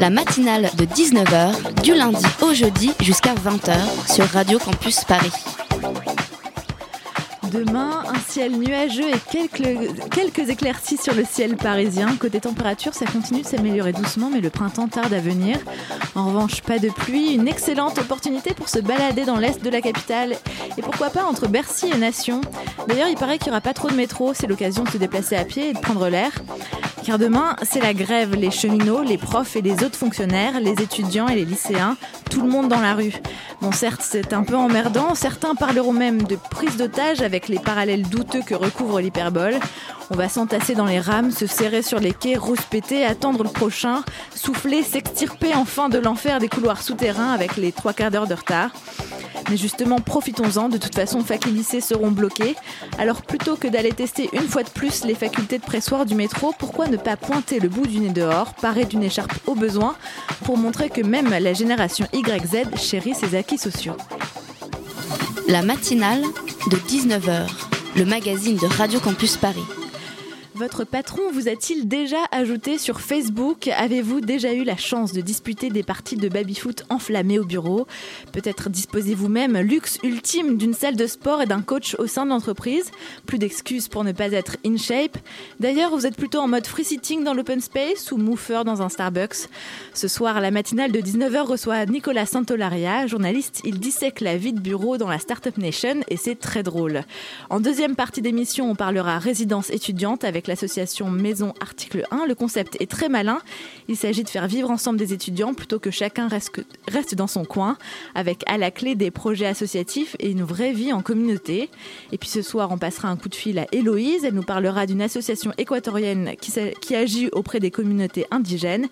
La matinale de 19h, du lundi au jeudi jusqu'à 20h sur Radio Campus Paris. Demain, un ciel nuageux et quelques, quelques éclaircies sur le ciel parisien. Côté température, ça continue de s'améliorer doucement, mais le printemps tarde à venir. En revanche, pas de pluie, une excellente opportunité pour se balader dans l'est de la capitale. Et pourquoi pas entre Bercy et Nation. D'ailleurs, il paraît qu'il n'y aura pas trop de métro, c'est l'occasion de se déplacer à pied et de prendre l'air. Car demain, c'est la grève, les cheminots, les profs et les autres fonctionnaires, les étudiants et les lycéens, tout le monde dans la rue. Bon, certes, c'est un peu emmerdant, certains parleront même de prise d'otage avec les parallèles douteux que recouvre l'hyperbole. On va s'entasser dans les rames, se serrer sur les quais, rouspéter, attendre le prochain, souffler, s'extirper enfin de l'enfer des couloirs souterrains avec les trois quarts d'heure de retard. Mais justement, profitons-en, de toute façon, fac et lycées seront bloqués. Alors plutôt que d'aller tester une fois de plus les facultés de pressoir du métro, pourquoi ne pas pointer le bout du nez dehors, paré d'une écharpe au besoin, pour montrer que même la génération YZ chérit ses acquis sociaux? La matinale de 19h, le magazine de Radio Campus Paris. Votre patron vous a-t-il déjà ajouté sur Facebook? Avez-vous déjà eu la chance de disputer des parties de baby-foot enflammées au bureau? Peut-être disposez-vous même, luxe ultime, d'une salle de sport et d'un coach au sein de l'entreprise? Plus d'excuses pour ne pas être in shape. D'ailleurs, vous êtes plutôt en mode free sitting dans l'open space ou mouffer dans un Starbucks? Ce soir, la matinale de 19h reçoit Nicolas Santolaria, journaliste. Il dissèque la vie de bureau dans la Startup Nation et c'est très drôle. En deuxième partie d'émission, on parlera résidence étudiante avec l'association Maison Article 1. Le concept est très malin. Il s'agit de faire vivre ensemble des étudiants plutôt que chacun reste, dans son coin, avec à la clé des projets associatifs et une vraie vie en communauté. Et puis ce soir, on passera un coup de fil à Héloïse. Elle nous parlera d'une association équatorienne qui agit auprès des communautés indigènes.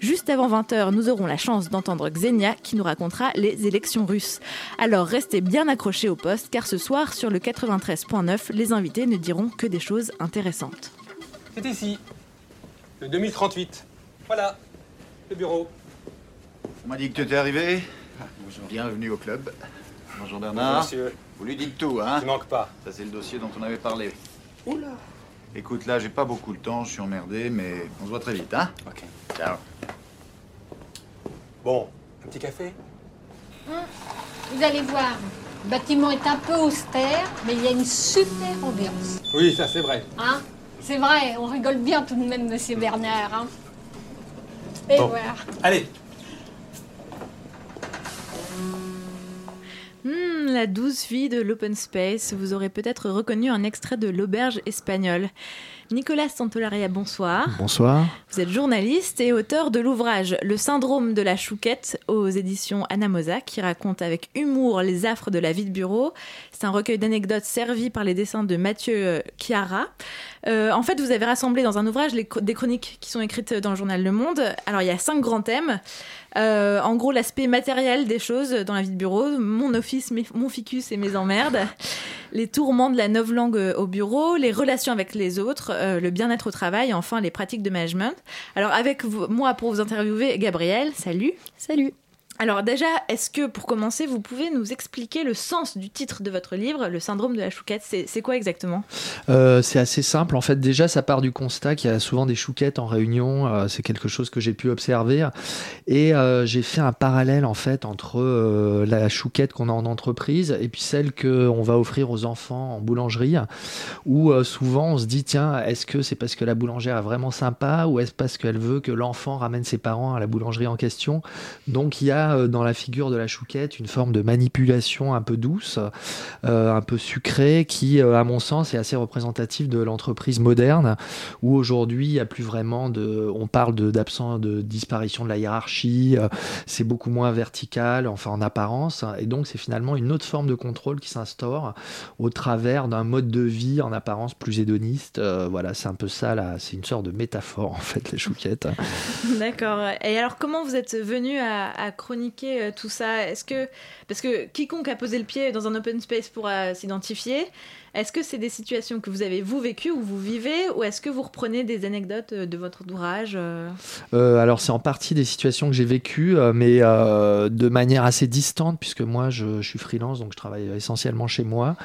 Juste avant 20h, nous aurons la chance d'entendre Xenia qui nous racontera les élections russes. Alors restez bien accrochés au poste car ce soir, sur le 93.9, les invités ne diront que des choses intéressantes. C'est ici, le 2038. Voilà, le bureau. On m'a dit que tu étais arrivé. Bonjour. Bienvenue au club. Bonjour Bernard. monsieur. Vous lui dites tout, hein Tu manques pas. Ça, c'est le dossier dont on avait parlé. Oula. Écoute, là, j'ai pas beaucoup de temps, je suis emmerdé, mais on se voit très vite, hein Ok. Ciao. Bon, un petit café? Vous allez voir, le bâtiment est un peu austère, mais il y a une super ambiance. Oui, ça c'est vrai. Hein? C'est vrai, on rigole bien tout de même, monsieur Bernard. Hein Et Bon. voilà. Allez, Hmm, la douce vie de l'open space. Vous aurez peut-être reconnu un extrait de l'auberge espagnole. Nicolas Santolaria, bonsoir. Bonsoir. Vous êtes journaliste et auteur de l'ouvrage Le syndrome de la chouquette aux éditions Anamosa qui raconte avec humour les affres de la vie de bureau. C'est un recueil d'anecdotes servi par les dessins de Mathieu euh, Chiara. Euh, en fait, vous avez rassemblé dans un ouvrage les des chroniques qui sont écrites dans le journal Le Monde. Alors, il y a cinq grands thèmes. Euh, en gros, l'aspect matériel des choses dans la vie de bureau, mon office, mes- mon ficus et mes emmerdes, les tourments de la novlangue euh, au bureau, les relations avec les autres, euh, le bien-être au travail, enfin les pratiques de management. Alors avec moi pour vous interviewer, Gabriel, salut. Salut. Alors déjà, est-ce que pour commencer, vous pouvez nous expliquer le sens du titre de votre livre, Le syndrome de la chouquette? C'est quoi exactement? Euh, c'est assez simple. En fait, déjà, ça part du constat qu'il y a souvent des chouquettes en réunion. Euh, c'est quelque chose que j'ai pu observer. Et euh, j'ai fait un parallèle, en fait, entre la chouquette qu'on a en entreprise et puis celle qu'on va offrir aux enfants en boulangerie, où souvent on se dit, tiens, est-ce que c'est parce que la boulangère est vraiment sympa ou est-ce parce qu'elle veut que l'enfant ramène ses parents à la boulangerie en question? Donc, il y a euh, dans la figure de la chouquette une forme de manipulation un peu douce, euh, un peu sucrée, qui, euh, à mon sens, est assez représentative de l'entreprise moderne, où aujourd'hui, il n'y a plus vraiment de. On parle d'absence de, disparition de la hiérarchie, c'est beaucoup moins vertical, enfin en apparence, et donc c'est finalement une autre forme de contrôle qui s'instaure au travers d'un mode de vie en apparence plus hédoniste. Voilà, c'est un peu ça, là, c'est une sorte de métaphore, en fait, les chouquettes. D'accord. Et alors, comment vous êtes venu à, à chroniquer euh, tout ça? Est-ce que parce que quiconque a posé le pied dans un open space pourra s'identifier. Est-ce que c'est des situations que vous avez vous vécues ou vous vivez ou est-ce que vous reprenez des anecdotes euh, de votre ouvrage euh Euh, alors c'est en partie des situations que j'ai vécues, mais de manière assez distante, puisque moi je, suis freelance, donc je travaille essentiellement chez moi.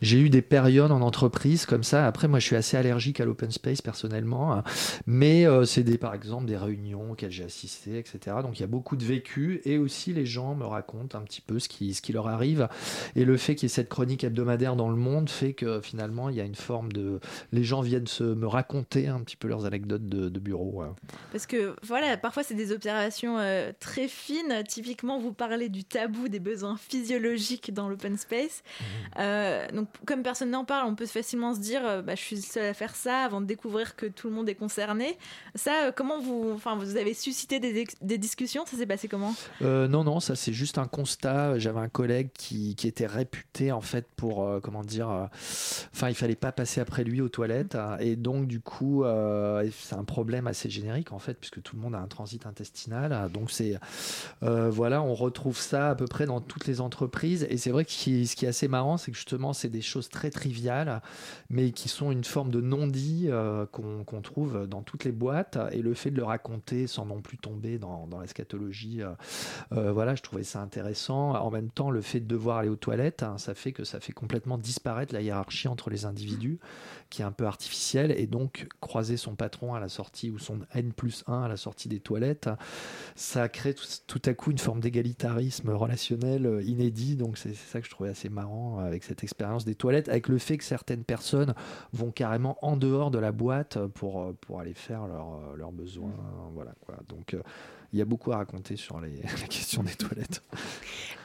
J'ai eu des périodes en entreprise comme ça. Après, moi je suis assez allergique à l'open space personnellement, hein. mais c'est des, par exemple des réunions auxquelles j'ai assisté, etc. Donc il y a beaucoup de vécu et aussi les gens me racontent un petit peu ce qui, ce qui leur arrive. Et le fait qu'il y ait cette chronique hebdomadaire dans le monde fait que finalement il y a une forme de... Les gens viennent se, me raconter un petit peu leurs anecdotes de, de bureau. ouais. Parce que voilà, parfois c'est des observations euh, très fines. Typiquement, vous parlez du tabou des besoins physiologiques dans l'open space. Euh, donc, comme personne n'en parle, on peut facilement se dire, euh, bah, je suis seule à faire ça avant de découvrir que tout le monde est concerné. Ça, comment vous, enfin, vous avez suscité des, discussions? Ça s'est passé comment? Euh, non, non, ça c'est juste un constat. J'avais un collègue qui, qui était réputé en fait pour, comment dire, enfin il fallait pas passer après lui aux toilettes. et donc du coup, euh, c'est un problème assez générique en fait, puisque tout le monde a un transit intestinal. donc c'est, euh, voilà, on retrouve ça à peu près dans toutes les entreprises. Et c'est vrai que ce qui, est assez marrant, c'est que justement c'est des choses très triviales, mais qui sont une forme de non-dit euh, qu'on trouve dans toutes les boîtes. Et le fait de le raconter sans non plus tomber dans, dans la scatologie, voilà, je trouvais ça intéressant. En même temps, le fait de devoir aller aux toilettes, hein, ça fait que ça fait complètement disparaître la hiérarchie entre les individus, qui est un peu artificielle. Et donc, croiser son patron à la sortie ou son N plus 1 à la sortie des toilettes, ça crée tout, à coup une forme d'égalitarisme relationnel euh, inédit. Donc, c'est ça que je trouvais assez marrant euh, avec cette expérience des toilettes, avec le fait que certaines personnes vont carrément en dehors de la boîte pour, euh, pour aller faire leurs leurs besoins. Voilà, quoi. Donc, il y a beaucoup à raconter sur les, la question des toilettes.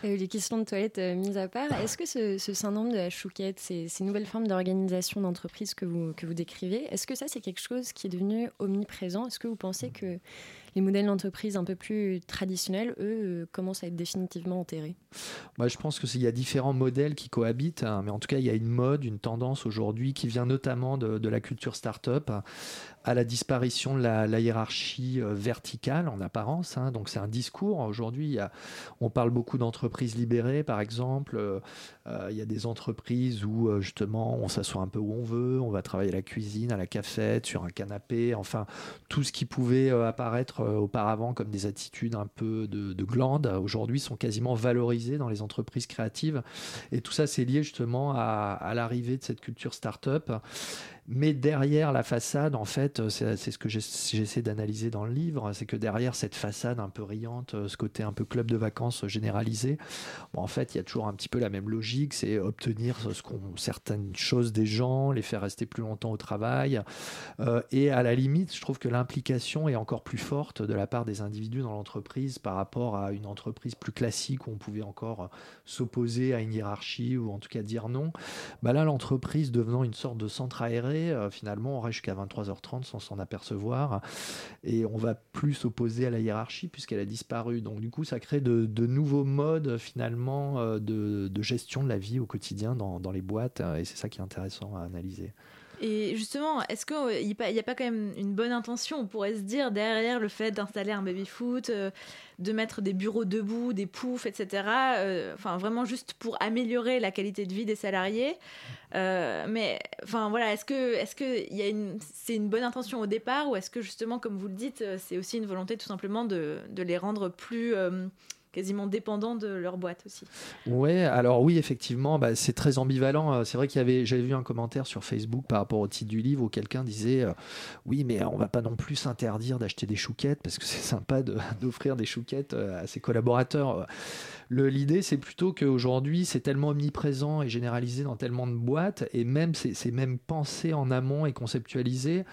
Euh, les questions de toilettes euh, mises à part, est-ce que ce, syndrome de la chouquette, ces, ces nouvelles formes d'organisation d'entreprise que vous, que vous décrivez, est-ce que ça c'est quelque chose qui est devenu omniprésent? Est-ce que vous pensez que les modèles d'entreprise un peu plus traditionnels, eux, euh, commencent à être définitivement enterrés Moi, je pense qu'il y a différents modèles qui cohabitent, hein, mais en tout cas, il y a une mode, une tendance aujourd'hui qui vient notamment de, la culture start-up à la disparition de la, hiérarchie euh, verticale en apparence. hein. Donc, c'est un discours. Aujourd'hui, on parle beaucoup d'entreprises libérées, par exemple. Euh, il y a des entreprises où, justement, on s'assoit un peu où on veut, on va travailler à la cuisine, à la cafette, sur un canapé, enfin, tout ce qui pouvait apparaître auparavant comme des attitudes un peu de, de glande, euh, aujourd'hui sont quasiment valorisées dans les entreprises créatives. Et tout ça, c'est lié justement à l'arrivée de cette culture start-up. Mais derrière la façade, en fait, euh, c'est ce que j'essa- j'essaie d'analyser dans le livre, c'est que derrière cette façade un peu riante, euh, ce côté un peu club de vacances généralisé, en fait, il y a toujours un petit peu la même logique, c'est obtenir ce certaines choses des gens, les faire rester plus longtemps au travail. Euh, et à la limite, je trouve que l'implication est encore plus forte de la part des individus dans l'entreprise par rapport à une entreprise plus classique où on pouvait encore s'opposer à une hiérarchie ou en tout cas dire non. Bah là, l'entreprise devenant une sorte de centre aéré, euh, finalement, on reste jusqu'à 23h30 sans s'en apercevoir et on va plus s'opposer à la hiérarchie puisqu'elle a disparu. Donc, du coup, ça crée de, nouveaux modes finalement euh, de, gestion de la vie au quotidien dans, les boîtes et c'est ça qui est intéressant à analyser. Et justement, est-ce qu'il n'y a pas quand même une bonne intention On pourrait se dire derrière le fait d'installer un baby-foot, euh, de mettre des bureaux debout, des poufs, etc. euh, Enfin, vraiment juste pour améliorer la qualité de vie des salariés. Euh, mais enfin voilà, est-ce que y a une c'est une bonne intention au départ ou est-ce que justement, comme vous le dites, euh, c'est aussi une volonté tout simplement de, les rendre plus euh, quasiment dépendants de leur boîte aussi Ouais, alors oui, effectivement, bah, c'est très ambivalent. Euh, C'est vrai qu'il y avait, j'avais vu un commentaire sur Facebook par rapport au titre du livre où quelqu'un disait, euh, oui, mais on va pas non plus s'interdire d'acheter des chouquettes parce que c'est sympa d'offrir des chouquettes euh, à ses collaborateurs. L'idée, c'est plutôt qu'aujourd'hui, c'est tellement omniprésent et généralisé dans tellement de boîtes, et même c'est même pensé en amont et conceptualisé.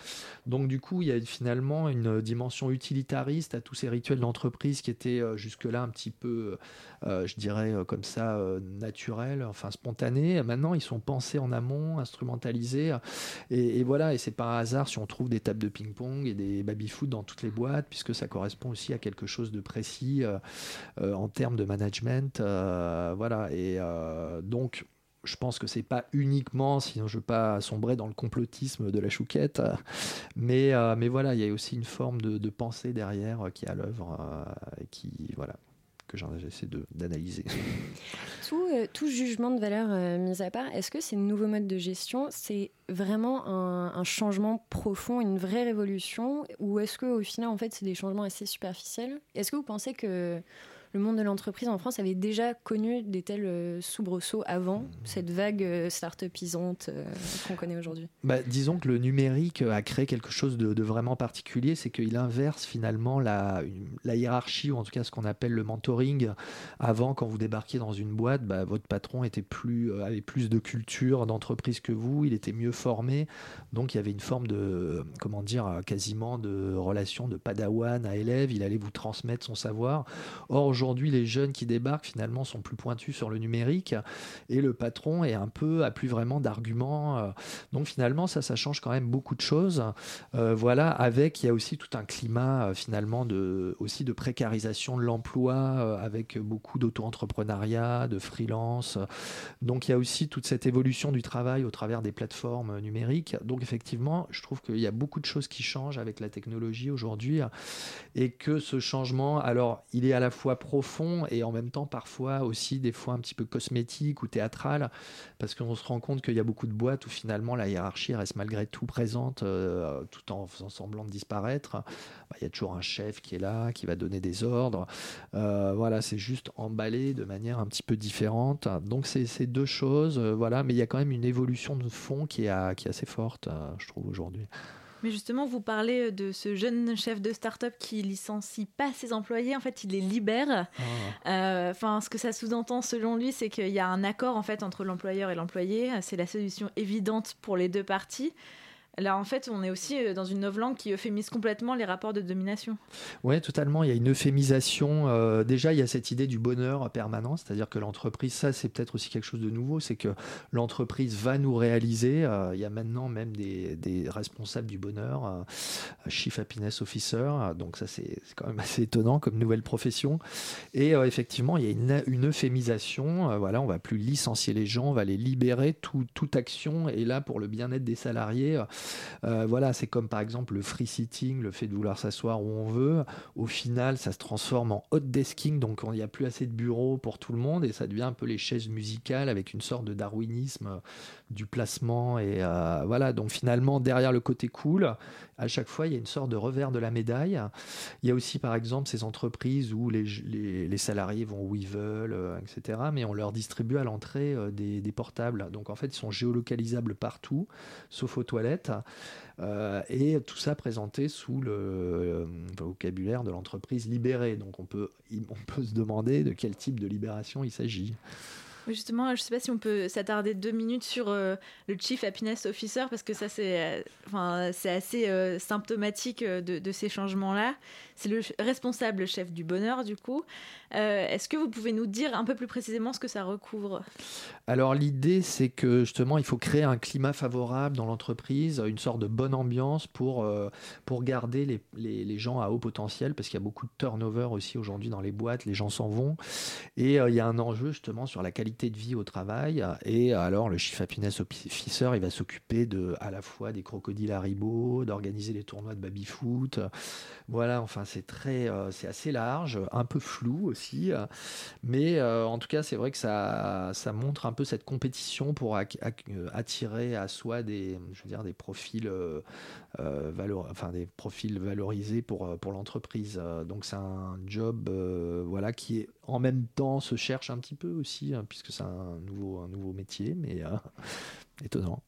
Donc du coup, il y a finalement une dimension utilitariste à tous ces rituels d'entreprise qui étaient jusque-là un petit peu, euh, je dirais euh, comme ça, euh, naturels, enfin spontanés. Maintenant, ils sont pensés en amont, instrumentalisés, et, voilà. Et c'est par hasard si on trouve des tables de ping-pong et des baby-foot dans toutes les boîtes, puisque ça correspond aussi à quelque chose de précis euh, euh, en termes de management, euh, voilà. Et euh, donc je pense que c'est pas uniquement, sinon je veux pas sombrer dans le complotisme de la chouquette, euh, mais, euh, mais voilà, il y a aussi une forme de, pensée derrière euh, qui est à l'œuvre euh, qui, voilà, que j'essaie d'analyser. Tout, euh, tout, jugement de valeur euh, mis à part, est-ce que ces nouveaux modes de gestion, c'est vraiment un, un, changement profond, une vraie révolution, ou est-ce qu'au final, en fait, c'est des changements assez superficiels? Est-ce que vous pensez que le monde de l'entreprise en France avait déjà connu des tels euh, soubresauts avant cette vague euh, start-upisante euh, qu'on connaît aujourd'hui bah, Disons que le numérique a créé quelque chose de, vraiment particulier, c'est qu'il inverse finalement la, la, hiérarchie, ou en tout cas ce qu'on appelle le mentoring. Avant, quand vous débarquiez dans une boîte, bah, votre patron était plus, avait plus de culture d'entreprise que vous, il était mieux formé, donc il y avait une forme de, comment dire, quasiment de relation de padawan à élève, il allait vous transmettre son savoir. Or, aujourd'hui, les jeunes qui débarquent finalement sont plus pointus sur le numérique et le patron est un peu a plus vraiment d'arguments. Euh. Donc finalement, ça, ça change quand même beaucoup de choses. Euh, voilà, avec il y a aussi tout un climat euh, finalement de aussi de précarisation de l'emploi avec beaucoup d'auto-entrepreneuriat, de freelance. Donc il y a aussi toute cette évolution du travail au travers des plateformes numériques. Donc effectivement, je trouve qu'il y a beaucoup de choses qui changent avec la technologie aujourd'hui et que ce changement, alors il est à la fois profond et en même temps parfois aussi des fois un petit peu cosmétique ou théâtral parce qu'on se rend compte qu'il y a beaucoup de boîtes où finalement la hiérarchie reste malgré tout présente euh, tout en faisant semblant de disparaître. Bah, il y a toujours un chef qui est là, qui va donner des ordres. Euh, voilà, c'est juste emballé de manière un petit peu différente. Donc c'est ces deux choses, euh, voilà, mais il y a quand même une évolution de fond qui est, qui est assez forte, je trouve aujourd'hui. Mais justement, vous parlez de ce jeune chef de start-up qui licencie pas ses employés, en fait, il les libère. Ah. Euh, enfin, ce que ça sous-entend, selon lui, c'est qu'il y a un accord en fait entre l'employeur et l'employé. C'est la solution évidente pour les deux parties. Là, en fait, on est aussi euh, dans une langue qui euphémise complètement les rapports de domination. Oui, totalement. Il y a une euphémisation. Euh, déjà, il y a cette idée du bonheur permanent, c'est-à-dire que l'entreprise, ça, c'est peut-être aussi quelque chose de nouveau, c'est que l'entreprise va nous réaliser. Euh, il y a maintenant même des, responsables du bonheur, Chief Happiness Officer. donc ça, c'est quand même assez étonnant comme nouvelle profession. Et effectivement, il y a une, euphémisation. voilà, on va plus licencier les gens, on va les libérer. toute action est là pour le bien-être des salariés. Euh, voilà, c'est comme par exemple le free sitting, le fait de vouloir s'asseoir où on veut. Au final, ça se transforme en hot desking, donc il n'y a plus assez de bureaux pour tout le monde et ça devient un peu les chaises musicales avec une sorte de darwinisme du placement. Et euh, voilà, donc finalement, derrière le côté cool, à chaque fois, il y a une sorte de revers de la médaille. Il y a aussi par exemple ces entreprises où les, les, salariés vont où ils veulent, etc. Mais on leur distribue à l'entrée des, des portables. Donc en fait, ils sont géolocalisables partout, sauf aux toilettes. Euh, et tout ça présenté sous le euh, vocabulaire de l'entreprise libérée. Donc on peut, on peut se demander de quel type de libération il s'agit. Justement, je sais pas si on peut s'attarder deux minutes sur euh, le Chief Happiness Officer, parce que ça, c'est enfin, assez symptomatique de, ces changements-là. C'est le responsable chef du bonheur, du coup. Euh, est-ce que vous pouvez nous dire un peu plus précisément ce que ça recouvre? Alors l'idée, c'est que justement, il faut créer un climat favorable dans l'entreprise, une sorte de bonne ambiance pour, euh, pour garder les, les, les, gens à haut potentiel, parce qu'il y a beaucoup de turnover aussi aujourd'hui dans les boîtes, les gens s'en vont. Et euh, il y a un enjeu justement sur la qualité de vie au travail. Et alors le Chief Happiness Officer, il va s'occuper de à la fois des crocodiles Haribo, d'organiser les tournois de baby-foot. Voilà, enfin c'est très, c'est assez large, un peu flou aussi euh, mais euh, en tout cas, c'est vrai que ça, ça montre un peu cette compétition pour attirer à soi des, je veux dire, des profils, euh, enfin des profils valorisés pour, pour l'entreprise. Donc c'est un job, voilà, qui est en même temps se cherche un petit peu aussi, hein, puisque c'est un nouveau, un nouveau métier, mais étonnant.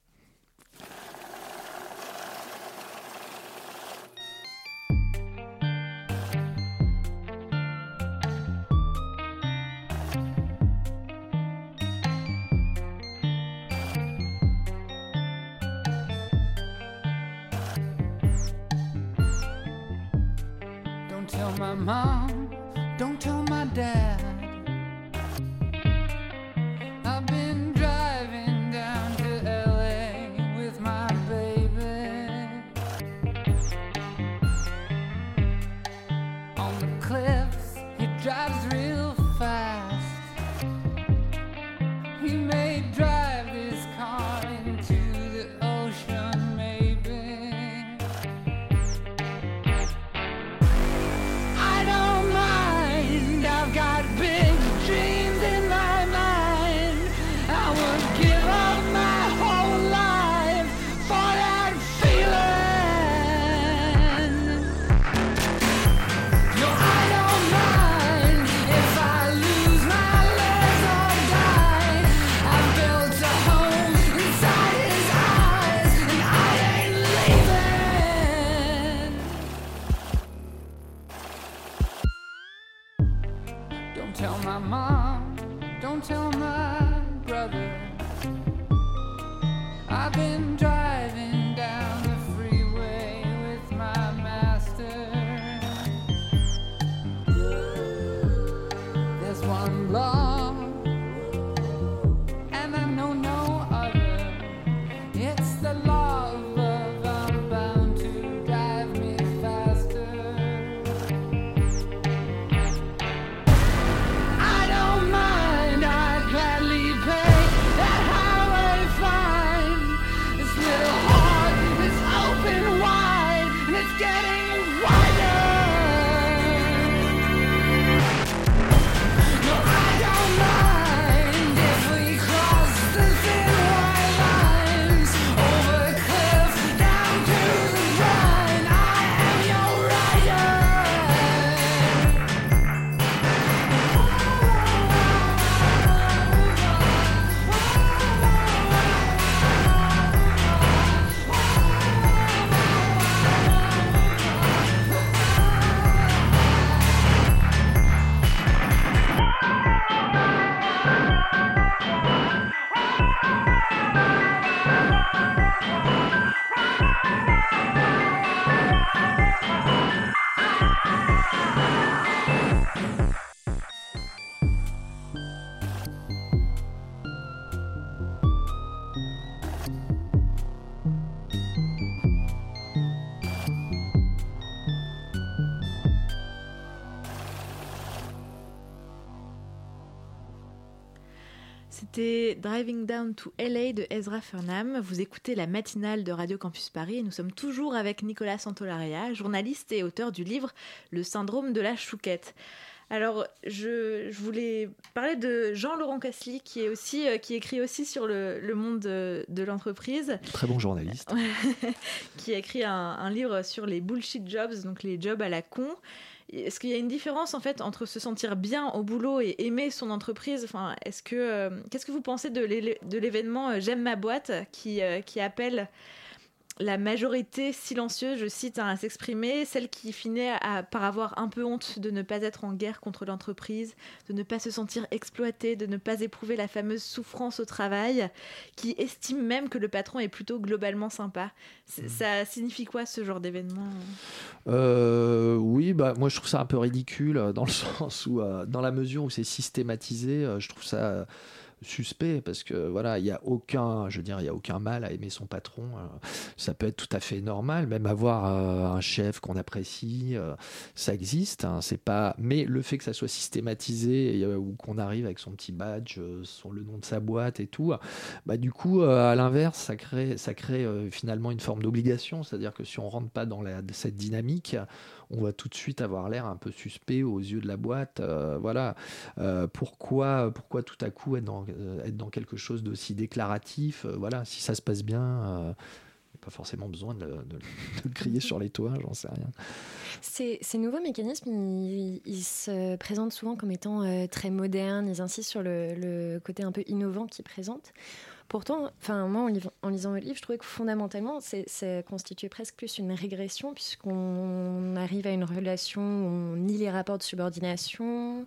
Down to LA de Ezra Furnham. Vous écoutez la matinale de Radio Campus Paris et nous sommes toujours avec Nicolas Santolaria, journaliste et auteur du livre Le syndrome de la chouquette. Alors, je, je voulais parler de Jean-Laurent Cassely, qui, est aussi, euh, qui écrit aussi sur le, le monde de, de l'entreprise. Très bon journaliste. qui a écrit un, un livre sur les bullshit jobs, donc les jobs à la con. Est-ce qu'il y a une différence en fait entre se sentir bien au boulot et aimer son entreprise? Enfin, est-ce que euh, qu'est-ce que vous pensez de l'é- de l'événement euh, J'aime ma boîte qui euh, qui appelle la majorité silencieuse, je cite, hein, à s'exprimer, celle qui finit à- par avoir un peu honte de ne pas être en guerre contre l'entreprise, de ne pas se sentir exploité, de ne pas éprouver la fameuse souffrance au travail, qui estime même que le patron est plutôt globalement sympa. C'est- Ça signifie quoi ce genre d'événement Euh, oui, bah, moi je trouve ça un peu ridicule euh, dans le sens où, euh, dans la mesure où c'est systématisé, euh, je trouve ça euh, suspect parce que voilà, il y a aucun, je veux il y a aucun mal à aimer son patron. euh, ça peut être tout à fait normal, même avoir euh, un chef qu'on apprécie, euh, ça existe. hein, c'est pas, mais le fait que ça soit systématisé euh, ou qu'on arrive avec son petit badge, son le nom de sa boîte et tout, bah du coup, à l'inverse, ça crée, ça crée finalement une forme d'obligation, c'est-à-dire que si on rentre pas dans la, cette dynamique, on va tout de suite avoir l'air un peu suspect aux yeux de la boîte. euh, voilà. Euh, pourquoi, pourquoi tout à coup être dans, euh, dans quelque chose d'aussi déclaratif Voilà, si ça se passe bien. pas forcément besoin de, de crier sur les toits, j'en sais rien. Ces, nouveaux mécanismes, ils, se présentent souvent comme étant très modernes, ils insistent sur le côté un peu innovant qu'ils présentent. Pourtant, enfin, moi, en, lisant le livre, je trouvais que fondamentalement, c'est- ça constituait presque plus une régression, puisqu'on arrive à une relation où on nie les rapports de subordination,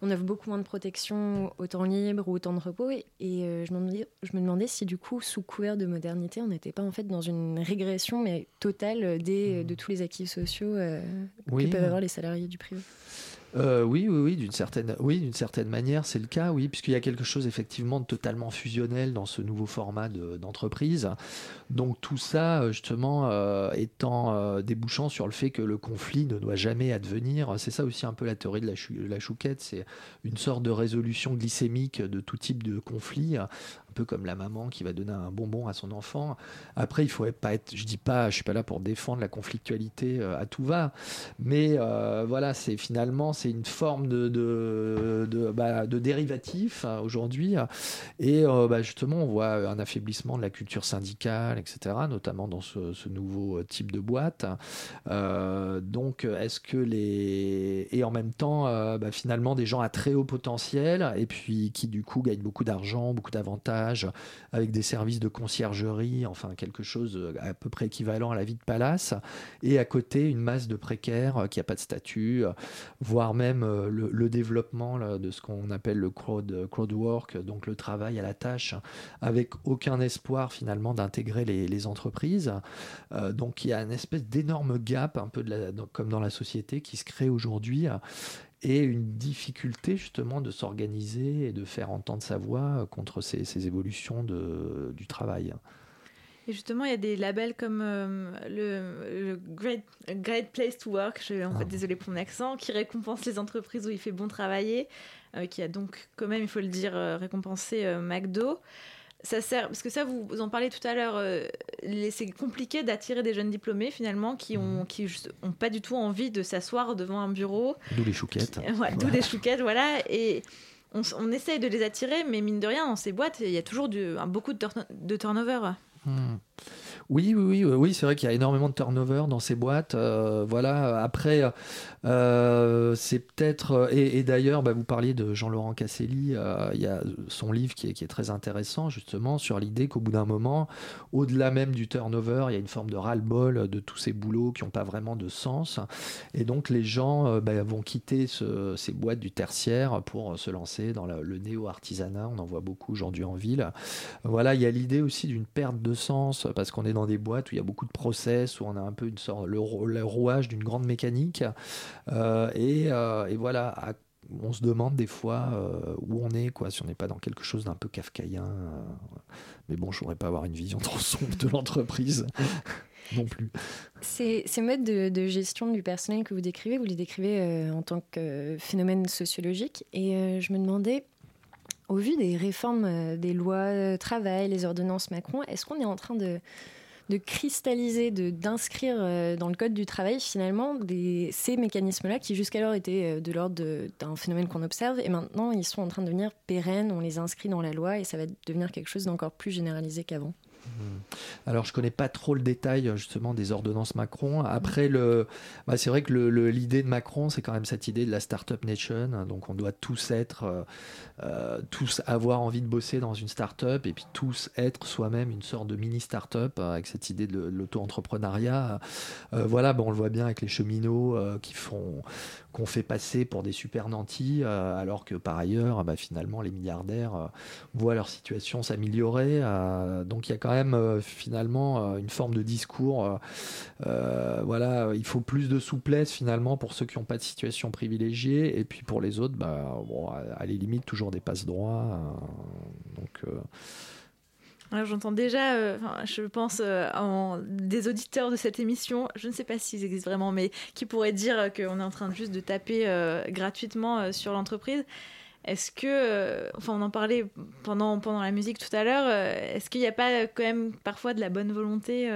on offre beaucoup moins de protection au temps libre ou au temps de repos. Et, et, euh, je, me demandais, je me demandais si, du coup, sous couvert de modernité, on n'était pas en fait dans une régression, mais totale des, de tous les acquis sociaux euh, Oui. que peuvent avoir les salariés du privé. Euh, oui, oui, oui, d'une certaine, oui, d'une certaine manière, c'est le cas, oui, puisqu'il y a quelque chose effectivement de totalement fusionnel dans ce nouveau format de- d'entreprise. Donc tout ça, euh, justement, euh, étant débouchant sur le fait que le conflit ne doit jamais advenir. C'est ça aussi un peu la théorie de la, la chouquette, c'est une sorte de résolution glycémique de tout type de conflit. Comme la maman qui va donner un bonbon à son enfant. Après, il faudrait pas être, je dis pas, je suis pas là pour défendre la conflictualité euh, à tout va, mais euh, voilà, c'est finalement c'est une forme de de, bah, de dérivatif hein, aujourd'hui, et euh, bah, justement on voit un affaiblissement de la culture syndicale, etc., notamment dans ce, nouveau type de boîte. Donc, est-ce que les et en même temps, bah, finalement des gens à très haut potentiel et puis qui du coup gagnent beaucoup d'argent, beaucoup d'avantages avec des services de conciergerie, enfin quelque chose à peu près équivalent à la vie de palace, et à côté une masse de précaires euh, qui n'a pas de statut, euh, voire même euh, le, développement de ce qu'on appelle le crowd, work, donc le travail à la tâche, avec aucun espoir finalement d'intégrer les, entreprises. Euh, donc il y a une espèce d'énorme gap, un peu comme dans la société, qui se crée aujourd'hui. Et une difficulté justement de s'organiser et de faire entendre sa voix contre ces, ces évolutions de, du travail. Et justement, il y a des labels comme euh, le, le Great, Great Place to Work, je, en fait, désolé pour mon accent, qui récompense les entreprises où il fait bon travailler, euh, qui a donc quand même, il faut le dire, euh, récompensé euh, McDo. Ça sert, parce que ça, vous, vous en parlez tout à l'heure, euh, c'est compliqué d'attirer des jeunes diplômés finalement qui ont, qui juste ont pas du tout envie de s'asseoir devant un bureau. D'où les chouquettes. Ouais, D'où les chouquettes, voilà. Et on, on essaye de les attirer, mais mine de rien, dans ces boîtes, il y a toujours du, un- beaucoup de, turn- de turnover. Hmm. Oui, oui, oui, oui, c'est vrai qu'il y a énormément de turnover dans ces boîtes. euh, voilà. Après, euh, c'est peut-être et, d'ailleurs, bah, vous parliez de Jean-Laurent Casselli. euh, il y a son livre qui est, très intéressant justement sur l'idée qu'au bout d'un moment, au-delà même du turnover, il y a une forme de ras-le-bol de tous ces boulots qui n'ont pas vraiment de sens. Et donc les gens bah, vont quitter ce- ces boîtes du tertiaire pour se lancer dans le néo-artisanat. On en voit beaucoup aujourd'hui en ville. Voilà, il y a l'idée aussi d'une perte de sens parce qu'on est dans des boîtes où il y a beaucoup de process, où on a un peu une sorte le, rou- le rouage d'une grande mécanique. Euh, et, euh, et voilà, on se demande des fois euh, où on est, quoi, si on n'est pas dans quelque chose d'un peu kafkaïen. mais bon, je voudrais pas avoir une vision trop sombre de l'entreprise non plus. Ces, modes de, de gestion du personnel que vous décrivez, vous les décrivez en tant que phénomène sociologique. Et je me demandais, au vu des réformes des lois travail, les ordonnances Macron, est-ce qu'on est en train de, de cristalliser, de- d'inscrire euh, dans le code du travail finalement ces mécanismes-là qui jusqu'alors étaient euh, de l'ordre d'un phénomène qu'on observe et maintenant ils sont en train de devenir pérennes, on les inscrit dans la loi et ça va devenir quelque chose d'encore plus généralisé qu'avant Alors, je connais pas trop le détail justement des ordonnances Macron. Après, le, bah, c'est vrai que l'idée de Macron, c'est quand même cette idée de la startup nation. Donc, on doit tous être, euh, euh, tous avoir envie de bosser dans une startup et puis tous être soi-même une sorte de mini startup euh, avec cette idée de l'auto-entrepreneuriat. Voilà, bon, on le voit bien avec les cheminots qui font, qu'on fait passer pour des super nantis, euh, alors que par ailleurs, bah, finalement, les milliardaires euh, voient leur situation s'améliorer. euh, donc il y a quand même finalement une forme de discours. voilà, il faut plus de souplesse finalement pour ceux qui n'ont pas de situation privilégiée, et puis pour les autres, bah, à, les limites toujours des passe droits. donc J'entends déjà, euh, je pense, euh, des auditeurs de cette émission, je ne sais pas s'ils existent vraiment, mais qui pourraient dire qu'on est en train de juste de taper euh, gratuitement euh, sur l'entreprise. Est-ce que, enfin, on en parlait pendant, pendant la musique tout à l'heure, est-ce qu'il n'y a pas quand même parfois de la bonne volonté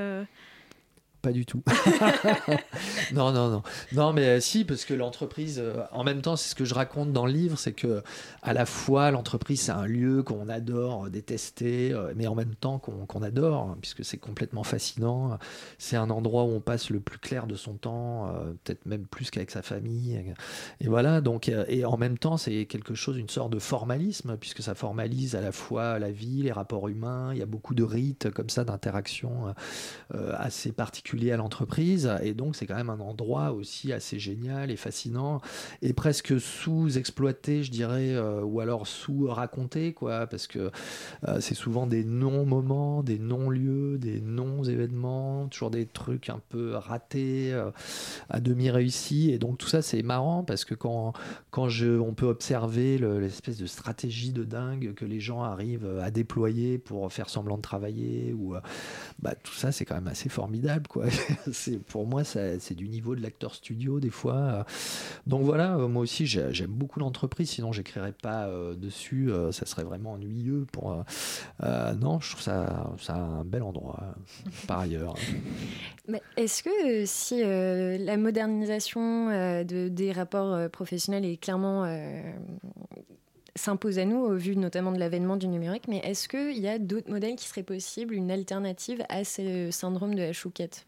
Pas du tout. non, non, non. Non, mais euh, si, parce que l'entreprise, euh, en même temps, c'est ce que je raconte dans le livre, c'est que à la fois l'entreprise, c'est un lieu qu'on adore euh, détester, mais en même temps qu'on adore, hein, puisque c'est complètement fascinant. C'est un endroit où on passe le plus clair de son temps, peut-être même plus qu'avec sa famille. Et voilà, donc, et en même temps, c'est quelque chose, une sorte de formalisme, puisque ça formalise à la fois la vie, les rapports humains. Il y a beaucoup de rites comme ça, d'interactions assez particuliers à l'entreprise. Et donc, c'est quand même un endroit aussi assez génial et fascinant et presque sous-exploité, je dirais, euh, ou alors sous-raconté, quoi, parce que euh, c'est souvent des non-moments, des non-lieux, des non-événements, toujours des trucs un peu ratés, euh, à demi réussis. Et donc, tout ça, c'est marrant parce que quand, quand je, on peut observer le- l'espèce de stratégie de dingue que les gens arrivent à déployer pour faire semblant de travailler, ou bah, tout ça, c'est quand même assez formidable, quoi. c'est, pour moi, c'est du niveau de l'acteur studio, des fois. Donc voilà, euh, moi aussi, j'ai- j'aime beaucoup l'entreprise, sinon, j'écrirais pas euh, dessus, euh, ça serait vraiment ennuyeux. Pour, euh, non, je trouve ça, ça un bel endroit, par ailleurs. Mais Est-ce que si la modernisation de, des rapports professionnels est clairement s'impose à nous au vu notamment de l'avènement du numérique, mais est-ce qu'il y a d'autres modèles qui seraient possibles, une alternative à ce syndrome de la chouquette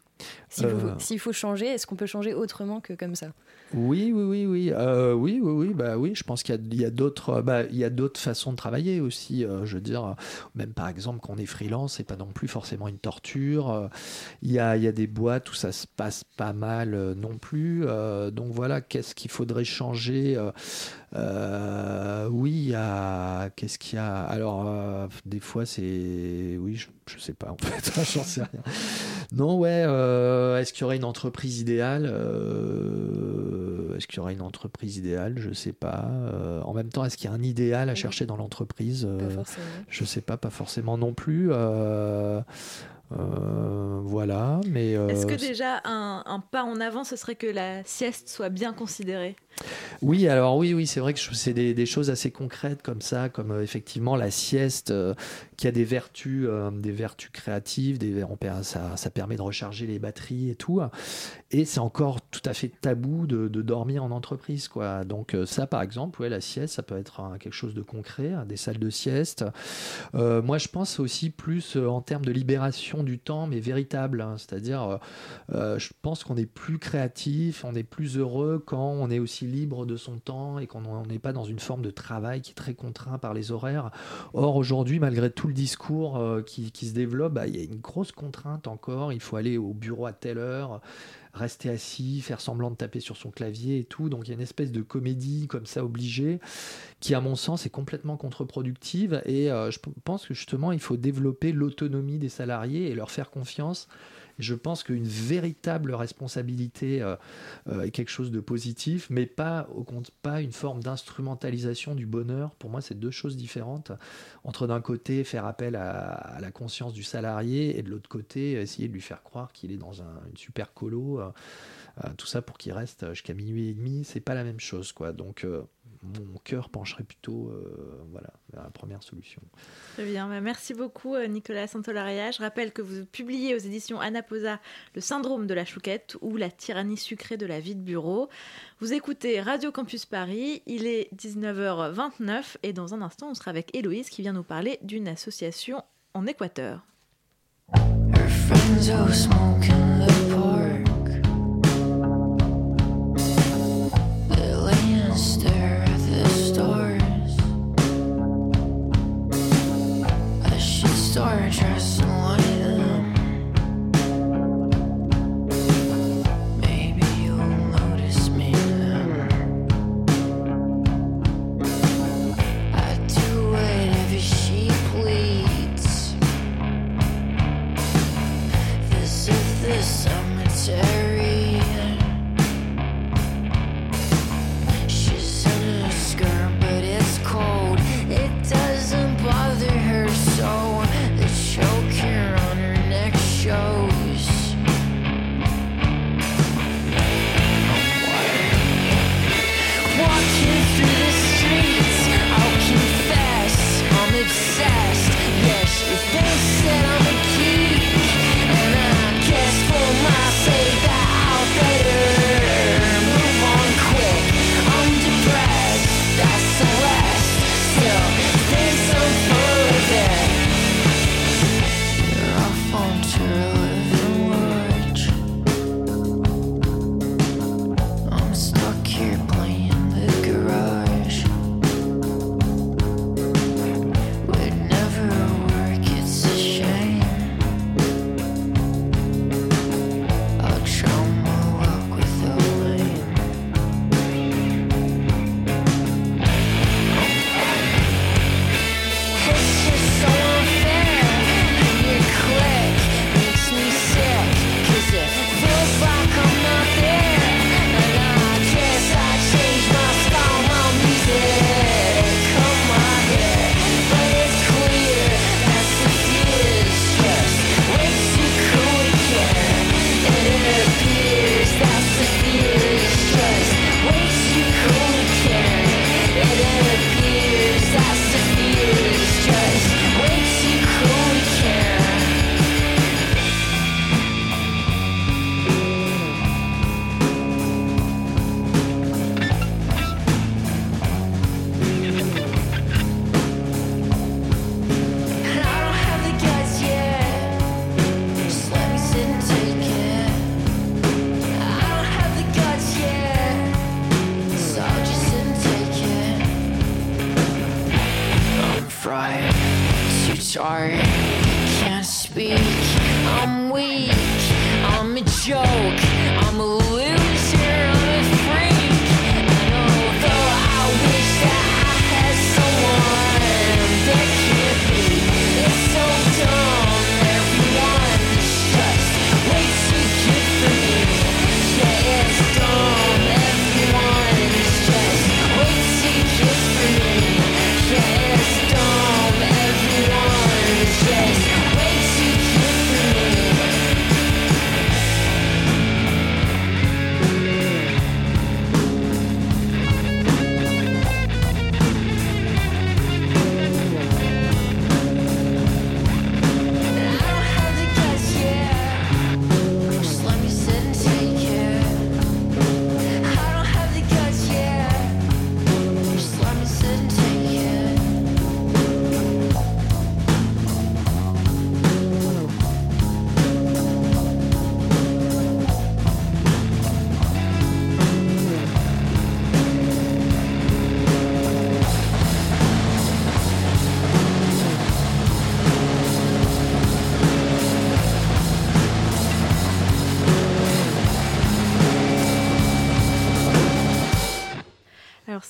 S'il faut, Euh, s'il faut changer, est-ce qu'on peut changer autrement que comme ça? Oui, oui, oui, oui, Euh, oui, oui, oui, bah oui. Je pense qu'il y a, d'autres, bah, il y a d'autres façons de travailler aussi. euh, je veux dire, même par exemple, quand on est freelance, c'est pas non plus forcément une torture. Euh, Il y a, il y a des boîtes où ça se passe pas mal euh, non plus. Euh, donc voilà, qu'est-ce qu'il faudrait changer Euh, euh, Oui, il y a, qu'est-ce qu'il y a? Alors, euh, des fois, c'est, oui, je, je sais pas en fait, j'en sais rien. Non, ouais. euh, Est-ce qu'il y aurait une entreprise idéale Euh, Est-ce qu'il y aurait une entreprise idéale? Je sais pas. Euh, en même temps, est-ce qu'il y a un idéal à chercher dans l'entreprise? Euh. Je sais pas, pas forcément non plus. Euh, voilà, mais. euh, Est-ce que déjà un, un pas en avant, ce serait que la sieste soit bien considérée? Oui, alors oui, oui, c'est vrai que c'est des, des choses assez concrètes comme ça, comme euh, effectivement la sieste, qui a des vertus, des vertus créatives, des, ça, ça permet de recharger les batteries et tout. Et c'est encore tout à fait tabou de, de dormir en entreprise, quoi. Donc ça, par exemple, ouais, la sieste, ça peut être hein, quelque chose de concret, hein, des salles de sieste. Moi, je pense aussi plus en termes de libération du temps, mais véritable. hein. C'est-à-dire, euh, euh, je pense qu'on est plus créatif, on est plus heureux quand on est aussi libre de son temps et qu'on on n'est pas dans une forme de travail qui est très contraint par les horaires. Or, aujourd'hui, malgré tout le discours euh, qui, qui se développe, bah, il y a une grosse contrainte encore. Il faut aller au bureau à telle heure rester assis, faire semblant de taper sur son clavier et tout. Donc il y a une espèce de comédie comme ça obligée qui, à mon sens, est complètement contre-productive. Et euh, je pense que justement, il faut développer l'autonomie des salariés et leur faire confiance. Je pense qu'une véritable responsabilité euh, euh, est quelque chose de positif, mais pas au pas une forme d'instrumentalisation du bonheur. Pour moi, c'est deux choses différentes. Entre d'un côté faire appel à, la conscience du salarié et de l'autre côté essayer de lui faire croire qu'il est dans un- une super colo. euh, tout ça pour qu'il reste jusqu'à minuit et demi, c'est pas la même chose, quoi. Donc mon cœur pencherait plutôt, euh, voilà, vers la première solution. Très bien, bah, merci beaucoup euh, Nicolas Santolaria. Je rappelle que vous publiez aux éditions Anaposa Le syndrome de la chouquette ou La tyrannie sucrée de la vie de bureau. Vous écoutez Radio Campus Paris, il est 19h29 et dans un instant on sera avec Héloïse qui vient nous parler d'une association en Équateur. friends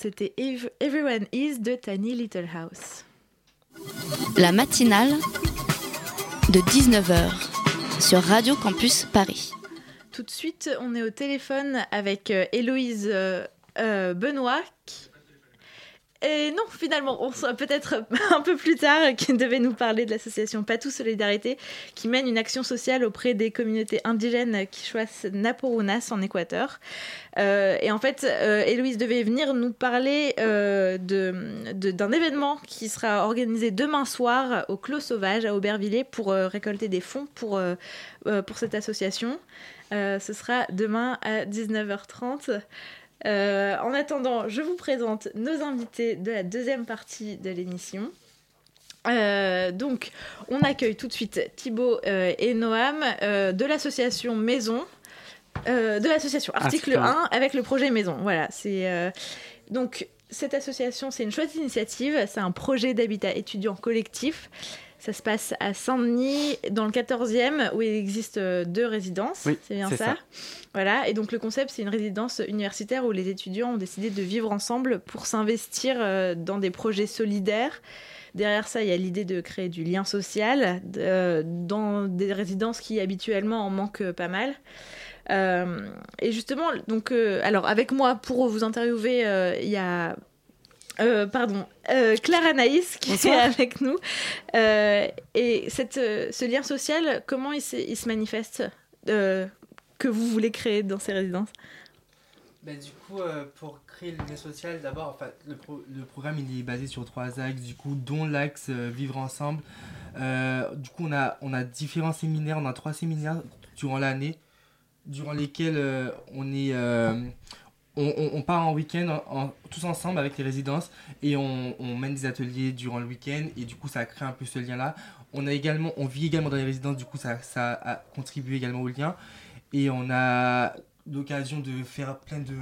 c'était Ev- Everyone Is de Tiny Little House. La matinale de 19h sur Radio Campus Paris. Tout de suite, on est au téléphone avec euh, Héloïse euh, euh, Benoît. Et non, finalement, on sera peut-être un peu plus tard, qui devait nous parler de l'association Patou Solidarité, qui mène une action sociale auprès des communautés indigènes qui choisissent Naporunas en Équateur. Euh, et en fait, euh, Héloïse devait venir nous parler euh, d'un événement qui sera organisé demain soir au Clos Sauvage à Aubervilliers pour euh, récolter des fonds pour, euh, euh, pour cette association. Euh, ce sera demain à 19h30. Euh, en attendant, je vous présente nos invités de la deuxième partie de l'émission. Euh, donc, on accueille tout de suite Thibaut euh, et Noam de l'association Maison, de l'association Article Article 1 avec le projet Maison. Voilà, c'est donc cette association, c'est une chouette initiative. C'est un projet d'habitat étudiant collectif. Ça se passe à Saint-Denis, dans le 14e, où il existe euh, deux résidences. Oui, c'est bien ça. ça. Voilà, et donc le concept, c'est une résidence universitaire où les étudiants ont décidé de vivre ensemble pour s'investir euh, dans des projets solidaires. Derrière ça, il y a l'idée de créer du lien social euh, dans des résidences qui habituellement en manquent pas mal. Euh, et justement, donc, euh, alors avec moi pour vous interviewer, il y a euh, pardon, euh, Claire Anaïs qui Bonsoir. est avec nous. Euh, et cette, euh, ce lien social, comment il, se- il se manifeste euh, que vous voulez créer dans ces résidences? Bah, du coup, euh, pour créer le lien social, d'abord, enfin, le, pro- le programme il est basé sur trois axes, du coup, dont l'axe euh, vivre ensemble. Euh, du coup, on a, on a différents séminaires, on a trois séminaires durant l'année, durant lesquels euh, on est. on, part en week-end en- en- tous ensemble avec les résidences et on, mène des ateliers durant le week-end et du coup ça crée un peu ce lien-là. On a également, on vit également dans les résidences, du coup ça, ça également au lien et on a l'occasion de faire plein de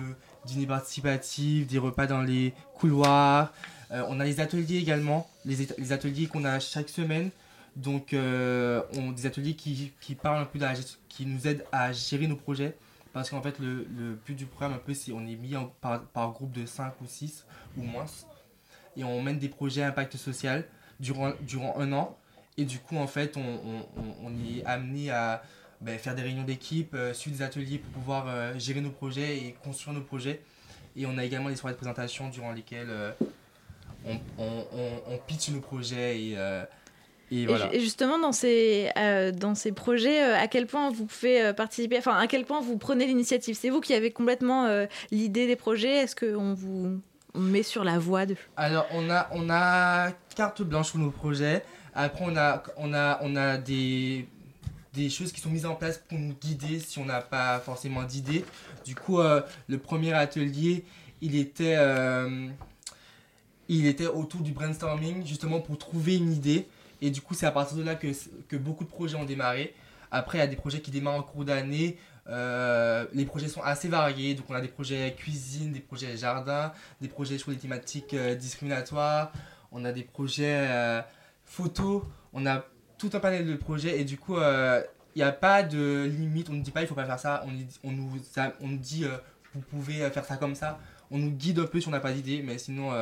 dîners participatifs, des repas dans les couloirs. Euh, on a les ateliers également, les, les ateliers qu'on a chaque semaine. Donc, euh, on, des ateliers qui, qui parlent un peu de la qui nous aident à gérer nos projets. Parce qu'en fait, le, le but du programme, un peu, c'est on est mis par, groupe de 5 ou 6 ou moins. Et on mène des projets à impact social durant, un an. Et du coup, en fait, on, on- on- est amené à ben, faire des réunions d'équipe, euh, suivre des ateliers pour pouvoir euh, gérer nos projets et construire nos projets. Et on a également des soirées de présentation durant lesquelles euh, on, on, pitch nos projets et, et voilà. justement, dans ces, euh, dans ces projets, euh, à quel point vous pouvez euh, participer Enfin, à quel point vous prenez l'initiative? C'est vous qui avez complètement l'idée des projets? Est-ce qu'on vous met sur la voie de... Alors, on a, on a carte blanche sur nos projets. Après, on a, on a, on a des, des choses qui sont mises en place pour nous guider si on n'a pas forcément d'idées. Du coup, le premier atelier, il était, il était autour du brainstorming, justement pour trouver une idée. Et du coup, c'est à partir de là que, que beaucoup de projets ont démarré. Après, il y a des projets qui démarrent en cours d'année. Euh, les projets sont assez variés. Donc, on a des projets cuisine, des projets jardin, des projets sur des thématiques euh, discriminatoires. on a des projets euh, photos, on a tout un panel de projets et du coup, il n'y a pas de limite. On ne dit pas il faut pas faire ça. On, on nous, on dit vous pouvez faire ça comme ça. On nous guide un peu si on n'a pas d'idée, mais sinon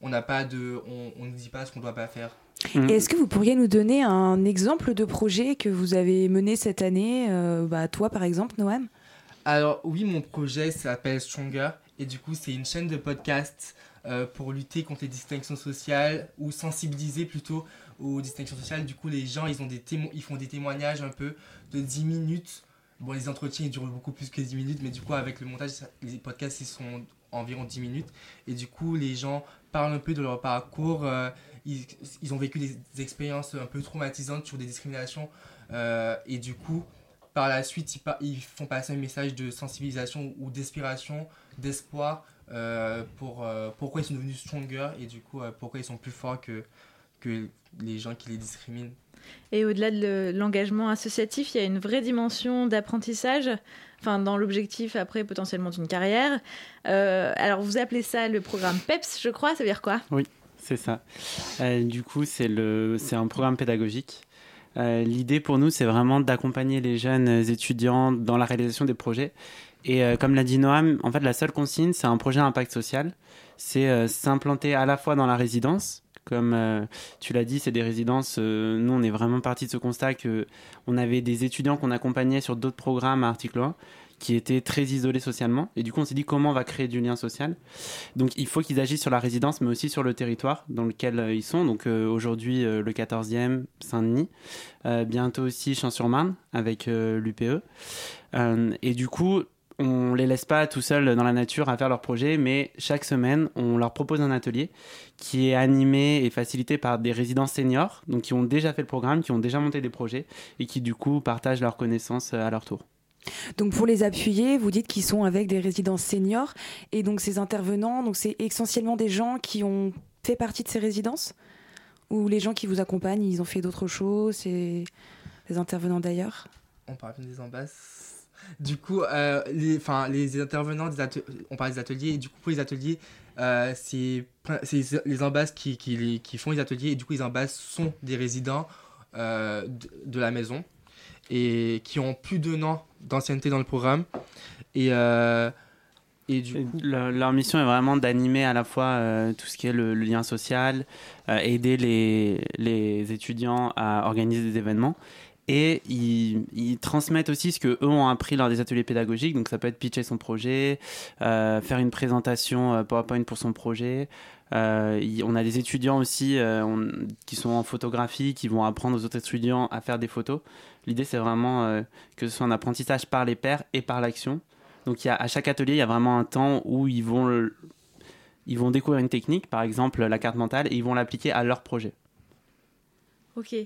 on n'a pas de, on, on nous dit pas ce qu'on doit pas faire. Et Est-ce que vous pourriez nous donner un exemple de projet que vous avez mené cette année euh, bah, Toi, par exemple, Noam? Alors oui, mon projet s'appelle Stronger et du coup c'est une chaîne de podcast euh, pour lutter contre les distinctions sociales ou sensibiliser plutôt aux distinctions sociales. Du coup les gens ils, ont des témo- ils font des témoignages un peu de 10 minutes. Bon les entretiens ils durent beaucoup plus que 10 minutes mais du coup avec le montage les podcasts ils sont environ 10 minutes et du coup les gens parlent un peu de leur parcours. euh, ils, ils ont vécu des expériences un peu traumatisantes sur des discriminations euh, et du coup par la suite, ils, font passer un message de sensibilisation ou d'inspiration, d'espoir euh, pour euh, pourquoi ils sont devenus stronger et du coup euh, pourquoi ils sont plus forts que, que les gens qui les discriminent. Et au-delà de le- l'engagement associatif, il y a une vraie dimension d'apprentissage, enfin dans l'objectif après potentiellement d'une carrière. Euh, alors vous appelez ça le programme PEPS, je crois, ça veut dire quoi? Oui, c'est ça. Euh, du coup, c'est un programme pédagogique. Euh, L'idée pour nous, c'est vraiment d'accompagner les jeunes étudiants dans la réalisation des projets. Et euh, comme l'a dit Noam, en fait, la seule consigne, c'est un projet à impact social. C'est s'implanter à la fois dans la résidence, comme euh, tu l'as dit, c'est des résidences. euh, nous, on est vraiment parti de ce constat que on avait des étudiants qu'on accompagnait sur d'autres programmes à article 1 qui étaient très isolés socialement. Et du coup, on s'est dit comment on va créer du lien social? Donc, il faut qu'ils agissent sur la résidence, mais aussi sur le territoire dans lequel euh, ils sont. Donc, aujourd'hui, le 14e, Saint-Denis. Bientôt aussi Champs-sur-Marne avec l'UPE. Et du coup, on les laisse pas tout seuls dans la nature à faire leur projet, mais chaque semaine, on leur propose un atelier qui est animé et facilité par des résidents seniors, donc qui ont déjà fait le programme, qui ont déjà monté des projets et qui du coup partagent leurs connaissances euh, à leur tour. Donc pour les appuyer, vous dites qu'ils sont avec des résidences seniors et donc ces intervenants, donc c'est essentiellement des gens qui ont fait partie de ces résidences ou les gens qui vous accompagnent, ils ont fait d'autres choses, c'est des intervenants d'ailleurs? On parle des ambasses. Du coup, euh, les, intervenants, des on parle des ateliers, et du coup, pour les ateliers, euh, c'est les ambasses qui, qui, les- qui font les ateliers, et du coup, les ambasses sont des résidents euh, de, de la maison, et qui ont plus d'un an d'ancienneté dans le programme. Et, euh, et du coup, leur, leur mission est vraiment d'animer à la fois euh, tout ce qui est le, le lien social, euh, aider les, les étudiants à organiser des événements. Et ils, transmettent aussi ce que eux ont appris lors des ateliers pédagogiques. Donc ça peut être pitcher son projet, euh, faire une présentation euh, PowerPoint pour son projet. Euh, on a des étudiants aussi qui sont en photographie, qui vont apprendre aux autres étudiants à faire des photos. L'idée c'est vraiment que ce soit un apprentissage par les pairs et par l'action. Donc y a, à chaque atelier, il y a vraiment un temps où ils vont, ils vont découvrir une technique, par exemple la carte mentale, et ils vont l'appliquer à leur projet. Ok.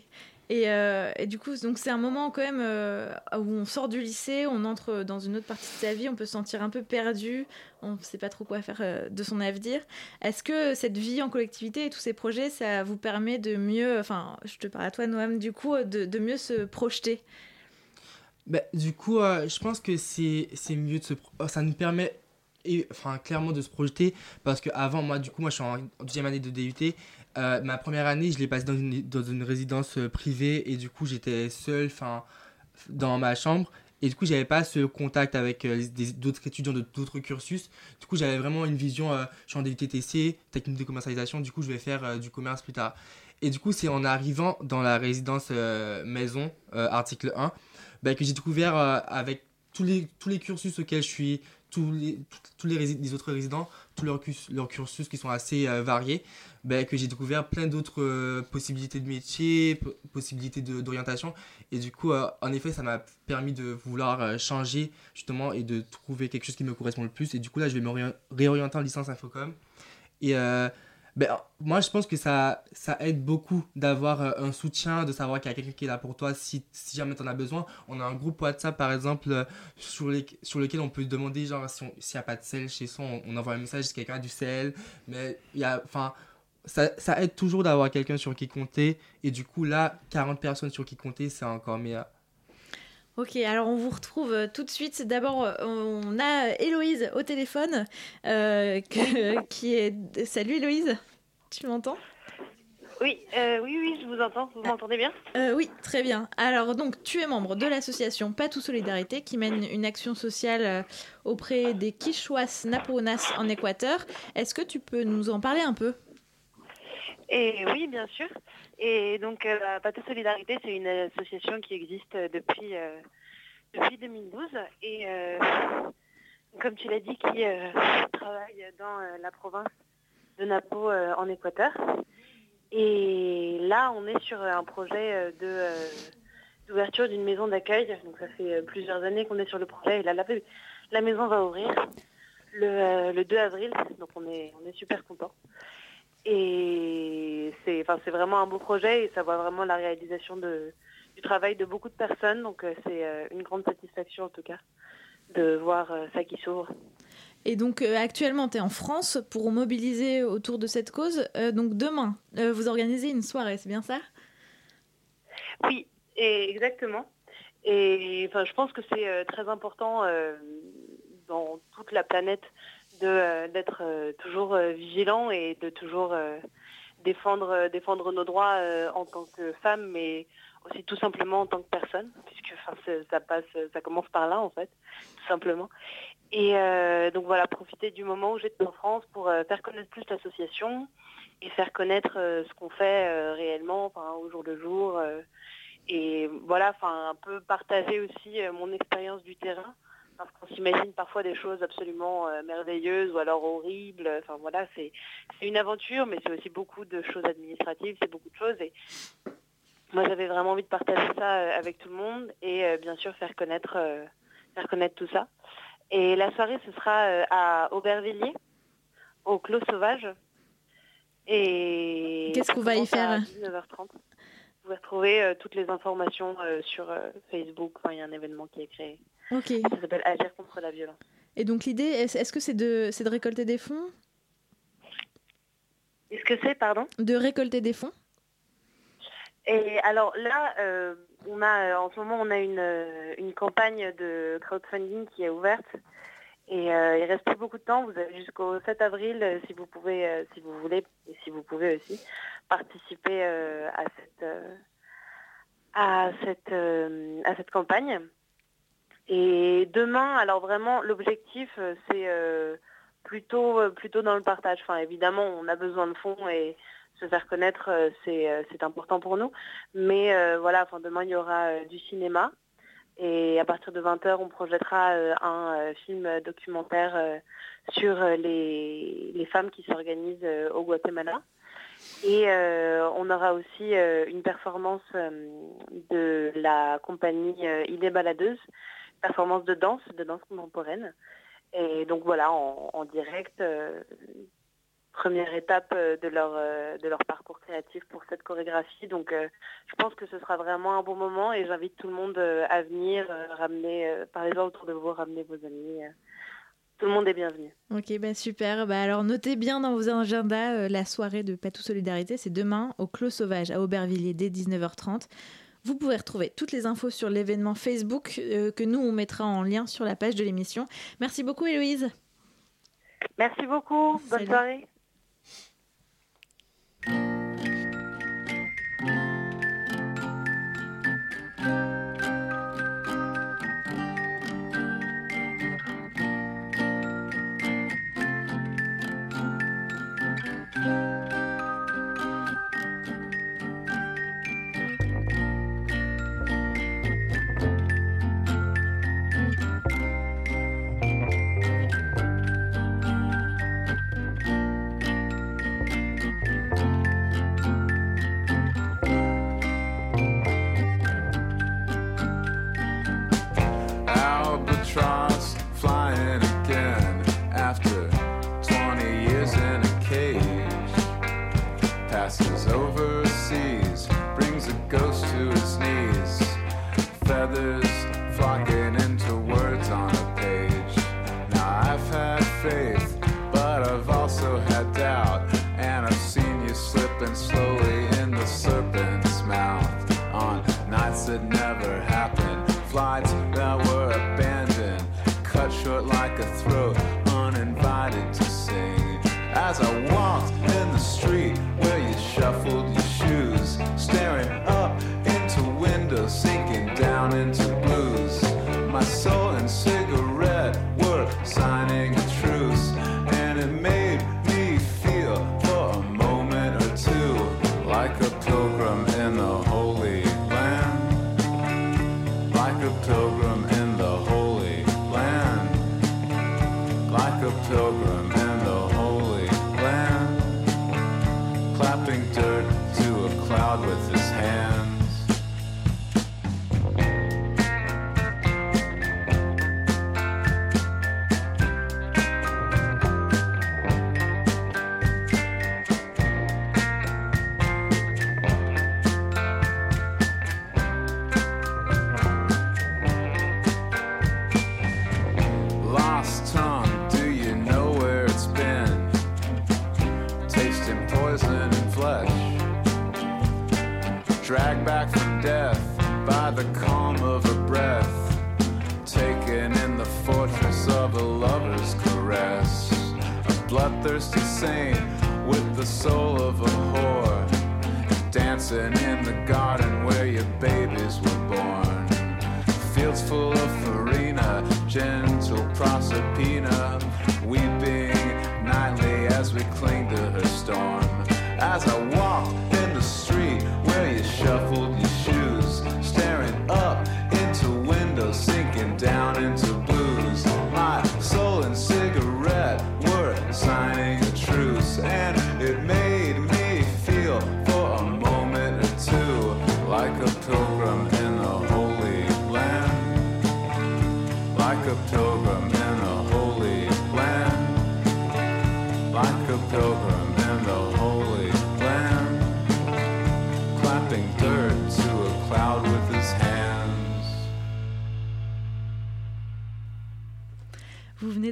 Et, euh, et du coup, donc c'est un moment quand même euh, où on sort du lycée, on entre dans une autre partie de sa vie, on peut se sentir un peu perdu, on ne sait pas trop quoi faire euh, de son avenir. Est-ce que cette vie en collectivité et tous ces projets, ça vous permet de mieux, enfin, je te parle à toi Noam, du coup, de, mieux se projeter? Bah, du coup, je pense que c'est mieux de se. Ça nous permet et, enfin, clairement de se projeter parce que avant moi, du coup, moi je suis en deuxième année de DUT. Euh, ma première année, je l'ai passée dans une, résidence euh, privée et du coup, j'étais seul dans ma chambre. Et du coup, j'avais pas ce contact avec euh, d'autres étudiants de d'autres cursus. Du coup, j'avais vraiment une vision. je suis en DUTTC, technique de commercialisation. Du coup, je vais faire du commerce plus tard. Et du coup, c'est en arrivant dans la résidence maison, article 1, bah, que j'ai découvert avec tous les, tous les cursus auxquels je suis, tous les, tous, les, autres résidents, tous leurs, cursus qui sont assez euh, variés, bah, que j'ai découvert plein d'autres euh, possibilités de métier, po- possibilités d'orientation. Et du coup, euh, en effet, ça m'a permis de vouloir changer justement et de trouver quelque chose qui me correspond le plus. Et du coup, là, je vais me réori- réorienter en licence Infocom. Et ben, moi, je pense que ça, ça aide beaucoup d'avoir euh, un soutien, de savoir qu'il y a quelqu'un qui est là pour toi si, jamais tu en as besoin. On a un groupe WhatsApp, par exemple, euh, sur, les, sur lequel on peut demander, genre, s'il n'y a pas de sel chez soi, on, envoie un message si quelqu'un a du sel. Mais y a, ça, ça aide toujours d'avoir quelqu'un sur qui compter. Et du coup, là, 40 personnes sur qui compter, c'est encore meilleur. Ok, alors on vous retrouve euh, tout de suite. D'abord, euh, on a Héloïse au téléphone, euh, qui est... Salut Héloïse, tu m'entends? Oui, euh, oui, oui, je vous entends. Vous m'entendez bien? Euh, oui, très bien. Alors donc, tu es membre de l'association Patou Solidarité qui mène une action sociale euh, auprès des Quichuas Naponas en Équateur. Est-ce que tu peux nous en parler un peu? Et oui, bien sûr. Et donc, euh, la Pathé Solidarité, c'est une association qui existe depuis, depuis 2012. Et comme tu l'as dit, qui travaille dans la province de Napo euh, en Équateur. Et là, on est sur un projet euh, de, euh, d'ouverture d'une maison d'accueil. Donc, ça fait euh, plusieurs années qu'on est sur le projet. Et là, la, maison va ouvrir le, euh, le 2 avril. Donc, on est, on est super contents. Et c'est vraiment un beau projet et ça voit vraiment la réalisation de, du travail de beaucoup de personnes. Donc euh, c'est euh, une grande satisfaction en tout cas de voir euh, ça qui s'ouvre. Et donc euh, actuellement, tu es en France pour mobiliser autour de cette cause. Euh, donc demain, euh, vous organisez une soirée, c'est bien ça? Oui, et exactement. Et enfin, je pense que c'est très important dans toute la planète d'être toujours vigilant et de toujours défendre, défendre nos droits en tant que femme, mais aussi tout simplement en tant que personne, puisque ça passe, ça commence par là en fait, tout simplement. Et euh, donc voilà, profiter du moment où j'étais en France pour euh, faire connaître plus l'association et faire connaître euh, ce qu'on fait réellement, au jour le jour. et voilà, enfin un peu partager aussi mon expérience du terrain, parce qu'on s'imagine parfois des choses absolument merveilleuses ou alors horribles. Enfin voilà, c'est une aventure, mais c'est aussi beaucoup de choses administratives, c'est beaucoup de choses. Et moi, j'avais vraiment envie de partager ça avec tout le monde et bien sûr faire connaître, faire connaître tout ça. Et la soirée, ce sera euh, à Aubervilliers, au Clos Sauvage. Et Qu'est-ce qu'on va y faire à 19h30. Vous pouvez retrouver euh, toutes les informations euh, sur euh, Facebook. Enfin, il y a un événement qui est créé. Ok. Ça s'appelle Agir contre la violence. Et donc l'idée, est-ce que c'est de, c'est de récolter des fonds? Est-ce que c'est, pardon? De récolter des fonds? Et alors là, a euh, en ce moment on a une, euh, une campagne de crowdfunding qui est ouverte. Et euh, il reste plus beaucoup de temps. Vous avez jusqu'au 7 avril euh, si vous pouvez, si vous voulez, et si vous pouvez aussi participer à cette à cette à cette campagne. Et demain, alors vraiment, l'objectif c'est plutôt plutôt dans le partage. Enfin, évidemment, on a besoin de fonds et se faire connaître, euh, c'est euh, c'est important pour nous. Mais euh, voilà, enfin, demain il y aura du cinéma. Et à partir de 20h, on projettera un film documentaire sur les, les femmes qui s'organisent au Guatemala. Et on aura aussi une performance de la compagnie Idée Baladeuse, performance de danse, de danse contemporaine. Et donc voilà, en, direct, première étape euh, de leur, euh, de leur parcours créatif pour cette chorégraphie. Donc euh, je pense que ce sera vraiment un bon moment et j'invite tout le monde à venir, ramener, euh, parlez-en autour de vous, ramener vos amis. tout le monde est bienvenu. Ok, bah super. Bah alors notez bien dans vos agendas euh, la soirée de Patou Solidarité. C'est demain au Clos Sauvage à Aubervilliers dès 19h30. Vous pouvez retrouver toutes les infos sur l'événement Facebook euh, que nous on mettra en lien sur la page de l'émission. Merci beaucoup Héloïse. Merci beaucoup. Bonne Salut. soirée.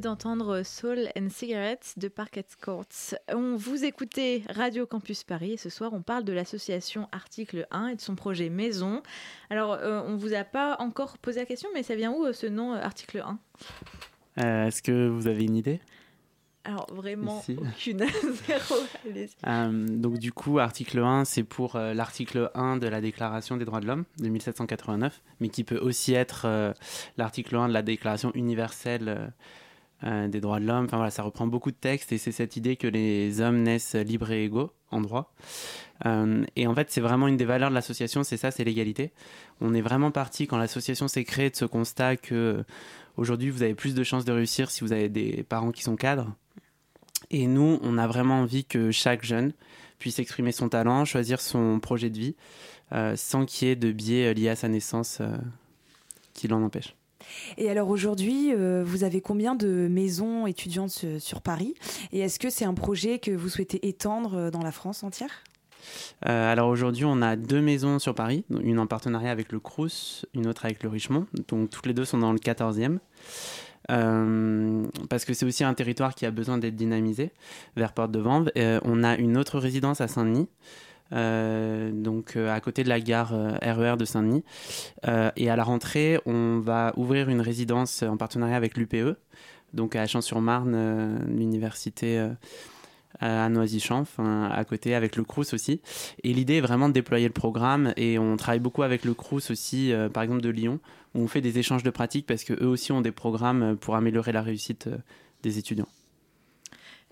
D'entendre Soul and Cigarettes de Parquet Courts. On vous écoutez Radio Campus Paris et ce soir on parle de l'association Article 1 et de son projet Maison. Alors euh, on vous a pas encore posé la question mais ça vient où euh, ce nom euh, Article 1 Euh, Est-ce que vous avez une idée? Alors vraiment Ici. aucune. Zéro. Euh, donc du coup, article 1, c'est pour euh, l'article 1 de la Déclaration des droits de l'homme de 1789, mais qui peut aussi être euh, l'article 1 de la Déclaration universelle euh, des droits de l'homme. Enfin voilà, ça reprend beaucoup de textes et c'est cette idée que les hommes naissent libres et égaux en droit. Euh, et en fait, c'est vraiment une des valeurs de l'association, c'est ça, c'est l'égalité. On est vraiment parti quand l'association s'est créée de ce constat que aujourd'hui vous avez plus de chances de réussir si vous avez des parents qui sont cadres. Et nous, on a vraiment envie que chaque jeune puisse exprimer son talent, choisir son projet de vie, euh, sans qu'il y ait de biais liés à sa naissance qui l'en empêche. Et alors aujourd'hui, euh, vous avez combien de maisons étudiantes sur, Paris? Et est-ce que c'est un projet que vous souhaitez étendre euh, dans la France entière? Euh, alors aujourd'hui, on a deux maisons sur Paris, une en partenariat avec le Crous, une autre avec le Richemont. Donc toutes les deux sont dans le 14e. Euh, parce que c'est aussi un territoire qui a besoin d'être dynamisé vers Porte de Vanves. On a une autre résidence à Saint-Denis. Euh, donc euh, à côté de la gare euh, RER de Saint-Denis. Et à la rentrée, on va ouvrir une résidence en partenariat avec l'UPE, donc à Champs-sur-Marne, l'université à Noisy-Champs, à côté avec le Crous aussi. Et l'idée est vraiment de déployer le programme et on travaille beaucoup avec le Crous aussi, par exemple de Lyon, où on fait des échanges de pratiques parce qu'eux aussi ont des programmes pour améliorer la réussite des étudiants.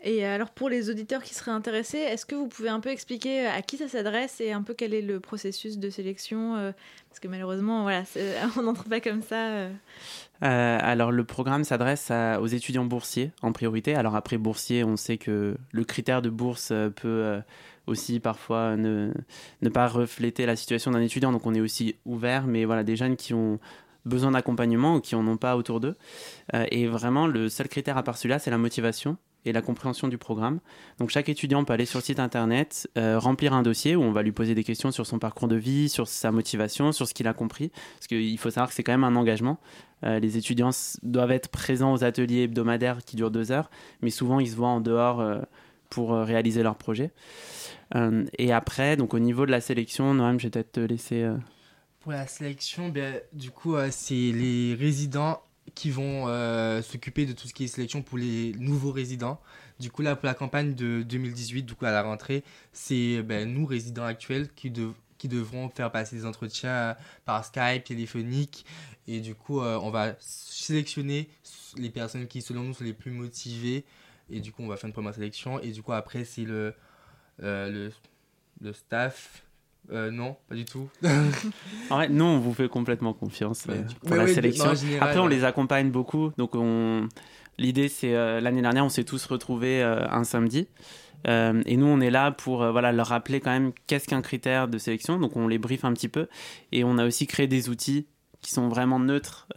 Et alors pour les auditeurs qui seraient intéressés, est-ce que vous pouvez un peu expliquer à qui ça s'adresse et un peu quel est le processus de sélection euh, Parce que malheureusement, voilà, c'est- on n'entre pas comme ça. euh. Euh, alors le programme s'adresse aux étudiants boursiers en priorité. Alors après boursier, on sait que le critère de bourse euh, peut euh, aussi parfois ne, pas refléter la situation d'un étudiant. Donc on est aussi ouvert, mais voilà des jeunes qui ont besoin d'accompagnement ou qui en ont pas autour d'eux. Euh, et vraiment le seul critère à part celui-là, c'est la motivation et la compréhension du programme. Donc chaque étudiant peut aller sur le site internet, euh, remplir un dossier où on va lui poser des questions sur son parcours de vie, sur sa motivation, sur ce qu'il a compris. Parce qu'il faut savoir que c'est quand même un engagement. Euh, les étudiants doivent être présents aux ateliers hebdomadaires qui durent deux heures, mais souvent ils se voient en dehors euh, pour réaliser leur projet. Et après, donc au niveau de la sélection, Noam, je vais peut-être te laisser. Pour la sélection, ben, du coup, c'est les résidents qui vont euh, s'occuper de tout ce qui est sélection pour les nouveaux résidents. Du coup, là, pour la campagne de 2018, du coup, à la rentrée, c'est ben, nous, résidents actuels, qui, dev- qui devront faire passer des entretiens par Skype, téléphonique. Et du coup, euh, on va sélectionner les personnes qui, selon nous, sont les plus motivées. Et du coup, on va faire une première sélection. Et du coup, après, c'est le, euh, le, le staff. Euh, non, pas du tout. En vrai, nous, on vous fait complètement confiance euh, pour la oui, sélection. général, Après, on ouais. les accompagne beaucoup. Donc, on... l'idée, c'est euh, l'année dernière, on s'est tous retrouvés un samedi. Et nous, on est là pour voilà, leur rappeler quand même qu'est-ce qu'un critère de sélection. Donc, on les briefe un petit peu. Et on a aussi créé des outils qui sont vraiment neutres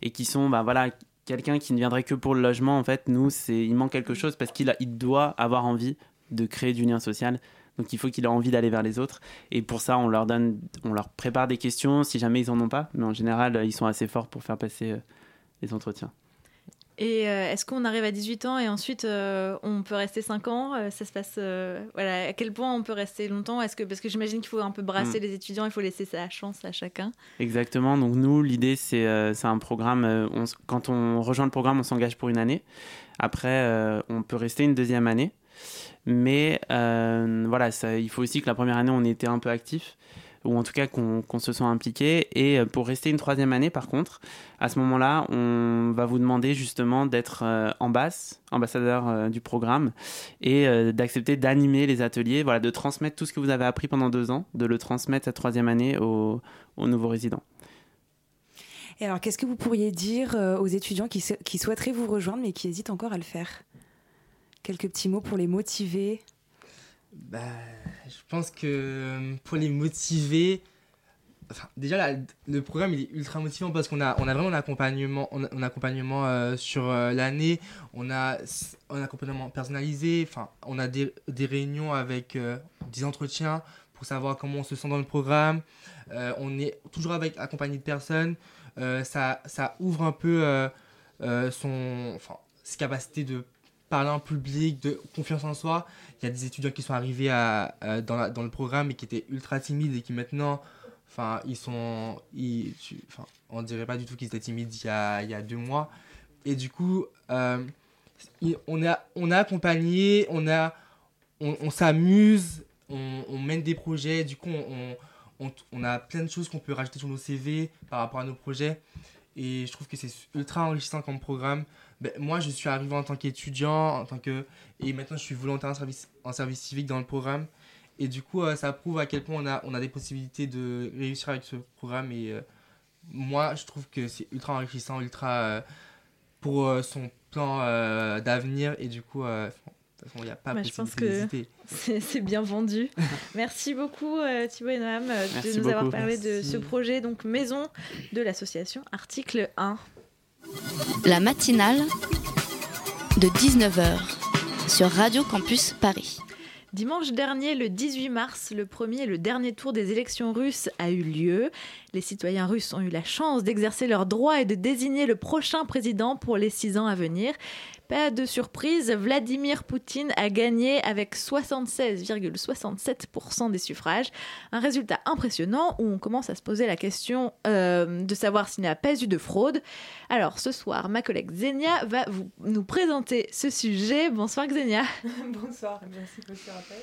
et qui sont, bah, voilà, quelqu'un qui ne viendrait que pour le logement. En fait, nous, il manque quelque chose parce qu'il il doit avoir envie de créer du lien social. Donc il faut qu'il ait envie d'aller vers les autres. Et pour ça, on leur donne, on leur prépare des questions si jamais ils en ont pas. Mais en général, euh, ils sont assez forts pour faire passer euh, les entretiens. Et euh, est-ce qu'on arrive à 18 ans et ensuite euh, on peut rester 5 ans Euh, Ça se passe. voilà, à quel point on peut rester longtemps? Est-ce que parce que j'imagine qu'il faut un peu brasser Mm. les étudiants, il faut laisser sa chance à chacun. Exactement. Donc nous, l'idée, c'est c'est un programme. on quand on rejoint le programme, on s'engage pour une année. Après, on peut rester une deuxième année. Mais euh, voilà, ça, il faut aussi que la première année, on était un peu actif, ou en tout cas qu'on se soit impliqué. Et euh, pour rester une troisième année, par contre, à ce moment-là, on va vous demander justement d'être euh, ambassadeur du programme, et d'accepter d'animer les ateliers, voilà, de transmettre tout ce que vous avez appris pendant deux ans, de le transmettre cette troisième année aux, aux nouveaux résidents. Et alors, qu'est-ce que vous pourriez dire aux étudiants qui souhaiteraient vous rejoindre mais qui hésitent encore à le faire? Quelques petits mots pour les motiver. Bah, je pense que euh, pour les motiver, déjà le programme il est ultra motivant parce qu'on a, on a vraiment un accompagnement, accompagnement euh, sur euh, l'année, on a un accompagnement personnalisé, enfin, on a des, réunions avec des entretiens pour savoir comment on se sent dans le programme. On est toujours avec accompagné de personnes. Ça, ça ouvre un peu son, enfin, ses capacités de parler en public, de confiance en soi. Il y a des étudiants qui sont arrivés dans, dans le programme et qui étaient ultra timides et qui maintenant, enfin, ils sont, ils, tu- on dirait pas du tout qu'ils étaient timides il y a, deux mois. Et du coup, euh, on a, on a accompagné, on a, on, s'amuse, on, on mène des projets. Du coup, on, on, on a plein de choses qu'on peut rajouter sur nos CV par rapport à nos projets. Et je trouve que c'est ultra enrichissant comme programme. Ben, moi, je suis arrivé en tant qu'étudiant, en tant que... et maintenant je suis volontaire en service, en service civique dans le programme. Et du coup, euh, ça prouve à quel point on a, on a des possibilités de réussir avec ce programme. Et euh, moi, je trouve que c'est ultra enrichissant, ultra euh, pour euh, son plan euh, d'avenir. Et du coup, euh, de toute façon, il n'y a pas Bah, je pense possibilité que d'hésiter. c'est bien vendu. Merci beaucoup Thibaut et Noam de Merci nous avoir parlé de ce projet donc maison de l'association Article 1. La matinale de 19h sur Radio Campus Paris. Dimanche dernier, le 18 mars, le premier et le dernier tour des élections russes a eu lieu. Les citoyens russes ont eu la chance d'exercer leurs droits et de désigner le prochain président pour les six ans à venir. Pas de surprise, Vladimir Poutine a gagné avec 76,67% des suffrages. Un résultat impressionnant où on commence à se poser la question euh, de savoir s'il n'y a pas eu de fraude. Alors ce soir, ma collègue Xenia va vous, nous présenter ce sujet. Bonsoir Xenia. Bonsoir, merci pour ce rappel.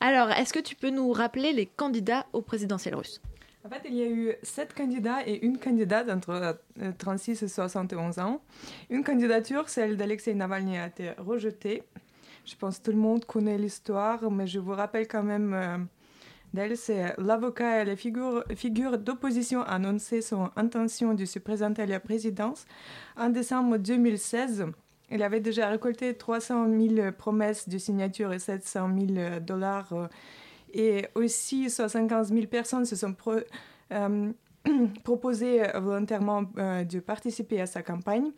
Alors, est-ce que tu peux nous rappeler les candidats au présidentiel russe? En fait, il y a eu sept candidats et une candidate entre euh, 36 et 71 ans. Une candidature, celle d'Alexei Navalny, a été rejetée. Je pense que tout le monde connaît l'histoire, mais je vous rappelle quand même euh, d'elle. C'est l'avocat et la figure, figure d'opposition a annoncé son intention de se présenter à la présidence en décembre 2016. Il avait déjà récolté 300 000 promesses de signature et 700 000 dollars. euh, et aussi, 75 000 personnes se sont euh, proposées volontairement euh, de participer à sa campagne,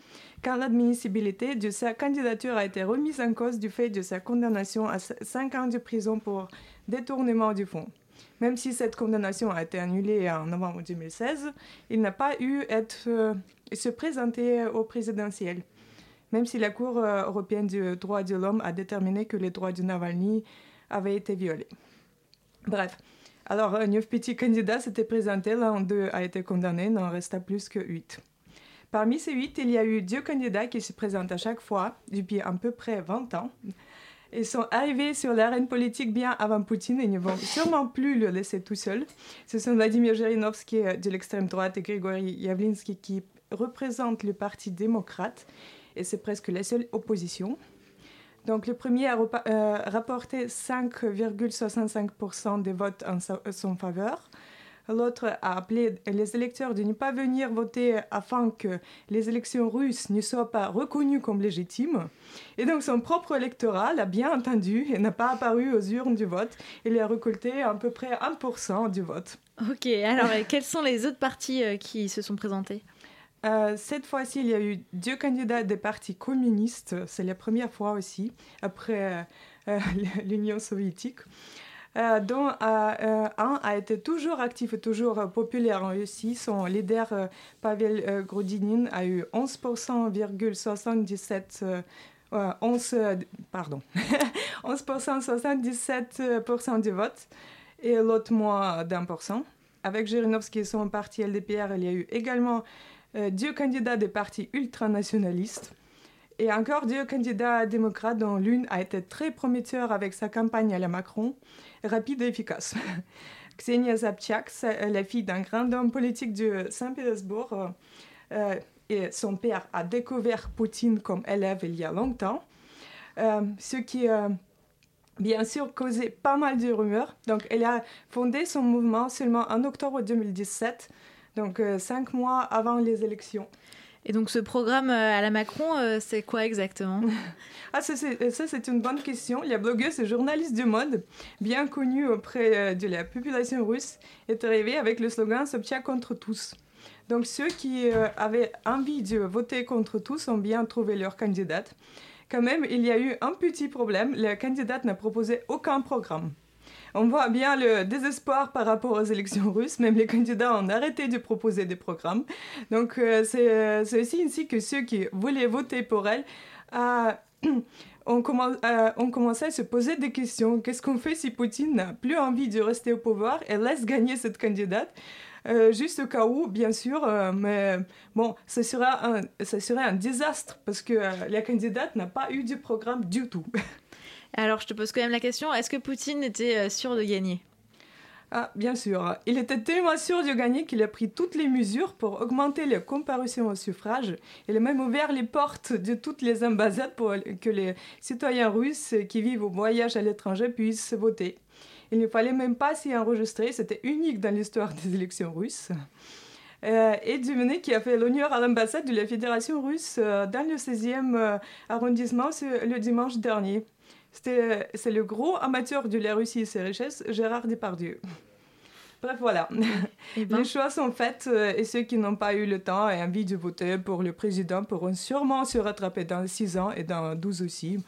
quand l'admissibilité de sa candidature a été remise en cause du fait de sa condamnation à 5 ans de prison pour détournement du fonds. Même si cette condamnation a été annulée en novembre 2016, il n'a pas eu à euh, se présenter au présidentiel même si la Cour euh, européenne des droits de l'homme a déterminé que les droits de Navalny avaient été violés. Bref, alors neuf petits candidats s'étaient présentés, l'un d'eux a été condamné, n'en resta plus que huit. Parmi ces huit, il y a eu deux candidats qui se présentent à chaque fois depuis à peu près 20 ans. Ils sont arrivés sur l'arène politique bien avant Poutine et ne vont sûrement plus le laisser tout seul. Ce sont Vladimir Zhirinovsky euh, de l'extrême droite et Grigory Yavlinsky qui représentent le Parti démocrate. Et c'est presque la seule opposition. Donc le premier a euh, rapporté 5,65% des votes en sa- son faveur. L'autre a appelé les électeurs de ne pas venir voter afin que les élections russes ne soient pas reconnues comme légitimes. Et donc son propre électorat l'a bien entendu et n'a pas apparu aux urnes du vote. Il a récolté à peu près 1% du vote. Ok, alors quels sont les autres partis euh, qui se sont présentés? Euh, cette fois-ci, il y a eu deux candidats des partis communistes. C'est la première fois aussi, après euh, l'Union soviétique. Euh, dont un a été toujours actif et toujours populaire en Russie. Son leader, Pavel Grudinin, a eu 11,77 euh, euh, 11, euh, pardon, 11% 77% du vote et l'autre moins d'un pour cent. Avec Zhirinovsky et son parti LDPR, il y a eu également deux candidats des partis ultranationalistes et encore deux candidats démocrates dont l'une a été très prometteur avec sa campagne à la Macron, rapide et efficace. Ksenia Zabchak, c'est la fille d'un grand homme politique de Saint-Pétersbourg, euh, euh, et son père a découvert Poutine comme élève il y a longtemps, euh, ce qui euh, bien sûr causé pas mal de rumeurs. Donc elle a fondé son mouvement seulement en octobre 2017, donc euh, cinq mois avant les élections. Et donc ce programme euh, à la Macron, euh, c'est quoi exactement? Ah, ça, c'est une bonne question. La blogueuse et journaliste de mode, bien connue auprès de la population russe, est arrivée avec le slogan Sobchak contre tous. Donc ceux qui avaient envie de voter contre tous ont bien trouvé leur candidate. Quand même, il y a eu un petit problème. La candidate n'a proposé aucun programme. On voit bien le désespoir par rapport aux élections russes. Même les candidats ont arrêté de proposer des programmes. Donc euh, c'est euh, aussi ainsi que ceux qui voulaient voter pour elle euh, ont, commen- euh, ont commencé à se poser des questions. Qu'est-ce qu'on fait si Poutine n'a plus envie de rester au pouvoir et laisse gagner cette candidate? Juste au cas où, bien sûr, mais bon, ce sera un, serait un désastre parce que la candidate n'a pas eu de programme du tout. Alors je te pose quand même la question, est-ce que Poutine était euh, sûr de gagner? Ah, bien sûr. Il était tellement sûr de gagner qu'il a pris toutes les mesures pour augmenter les comparutions au suffrage. Il a même ouvert les portes de toutes les ambassades pour que les citoyens russes qui vivent au voyage à l'étranger puissent voter. Il ne fallait même pas s'y enregistrer, c'était unique dans l'histoire des élections russes. Euh, et Duvenet qui a fait l'honneur à l'ambassade de la Fédération russe euh, dans le 16e euh, arrondissement le dimanche dernier. C'était- C'est le gros amateur de la Russie et ses richesses, Gérard Depardieu. Bref, voilà. Les choix sont faits euh, et ceux qui n'ont pas eu le temps et envie de voter pour le président pourront sûrement se rattraper dans 6 ans et dans 12 aussi.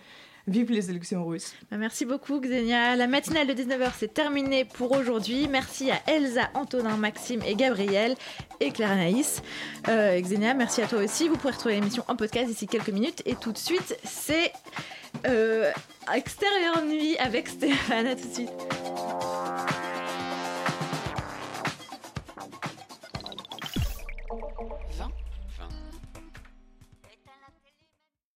Vive les élections russes. Bah, Merci beaucoup Xenia. La matinale de 19h c'est terminé pour aujourd'hui. Merci à Elsa, Antonin, Maxime et Gabriel et Claire Anaïs. Euh, Xenia, merci à toi aussi. Vous pourrez retrouver l'émission en podcast d'ici quelques minutes. Et tout de suite, c'est euh, Extérieur Nuit avec Stéphane. À tout de suite.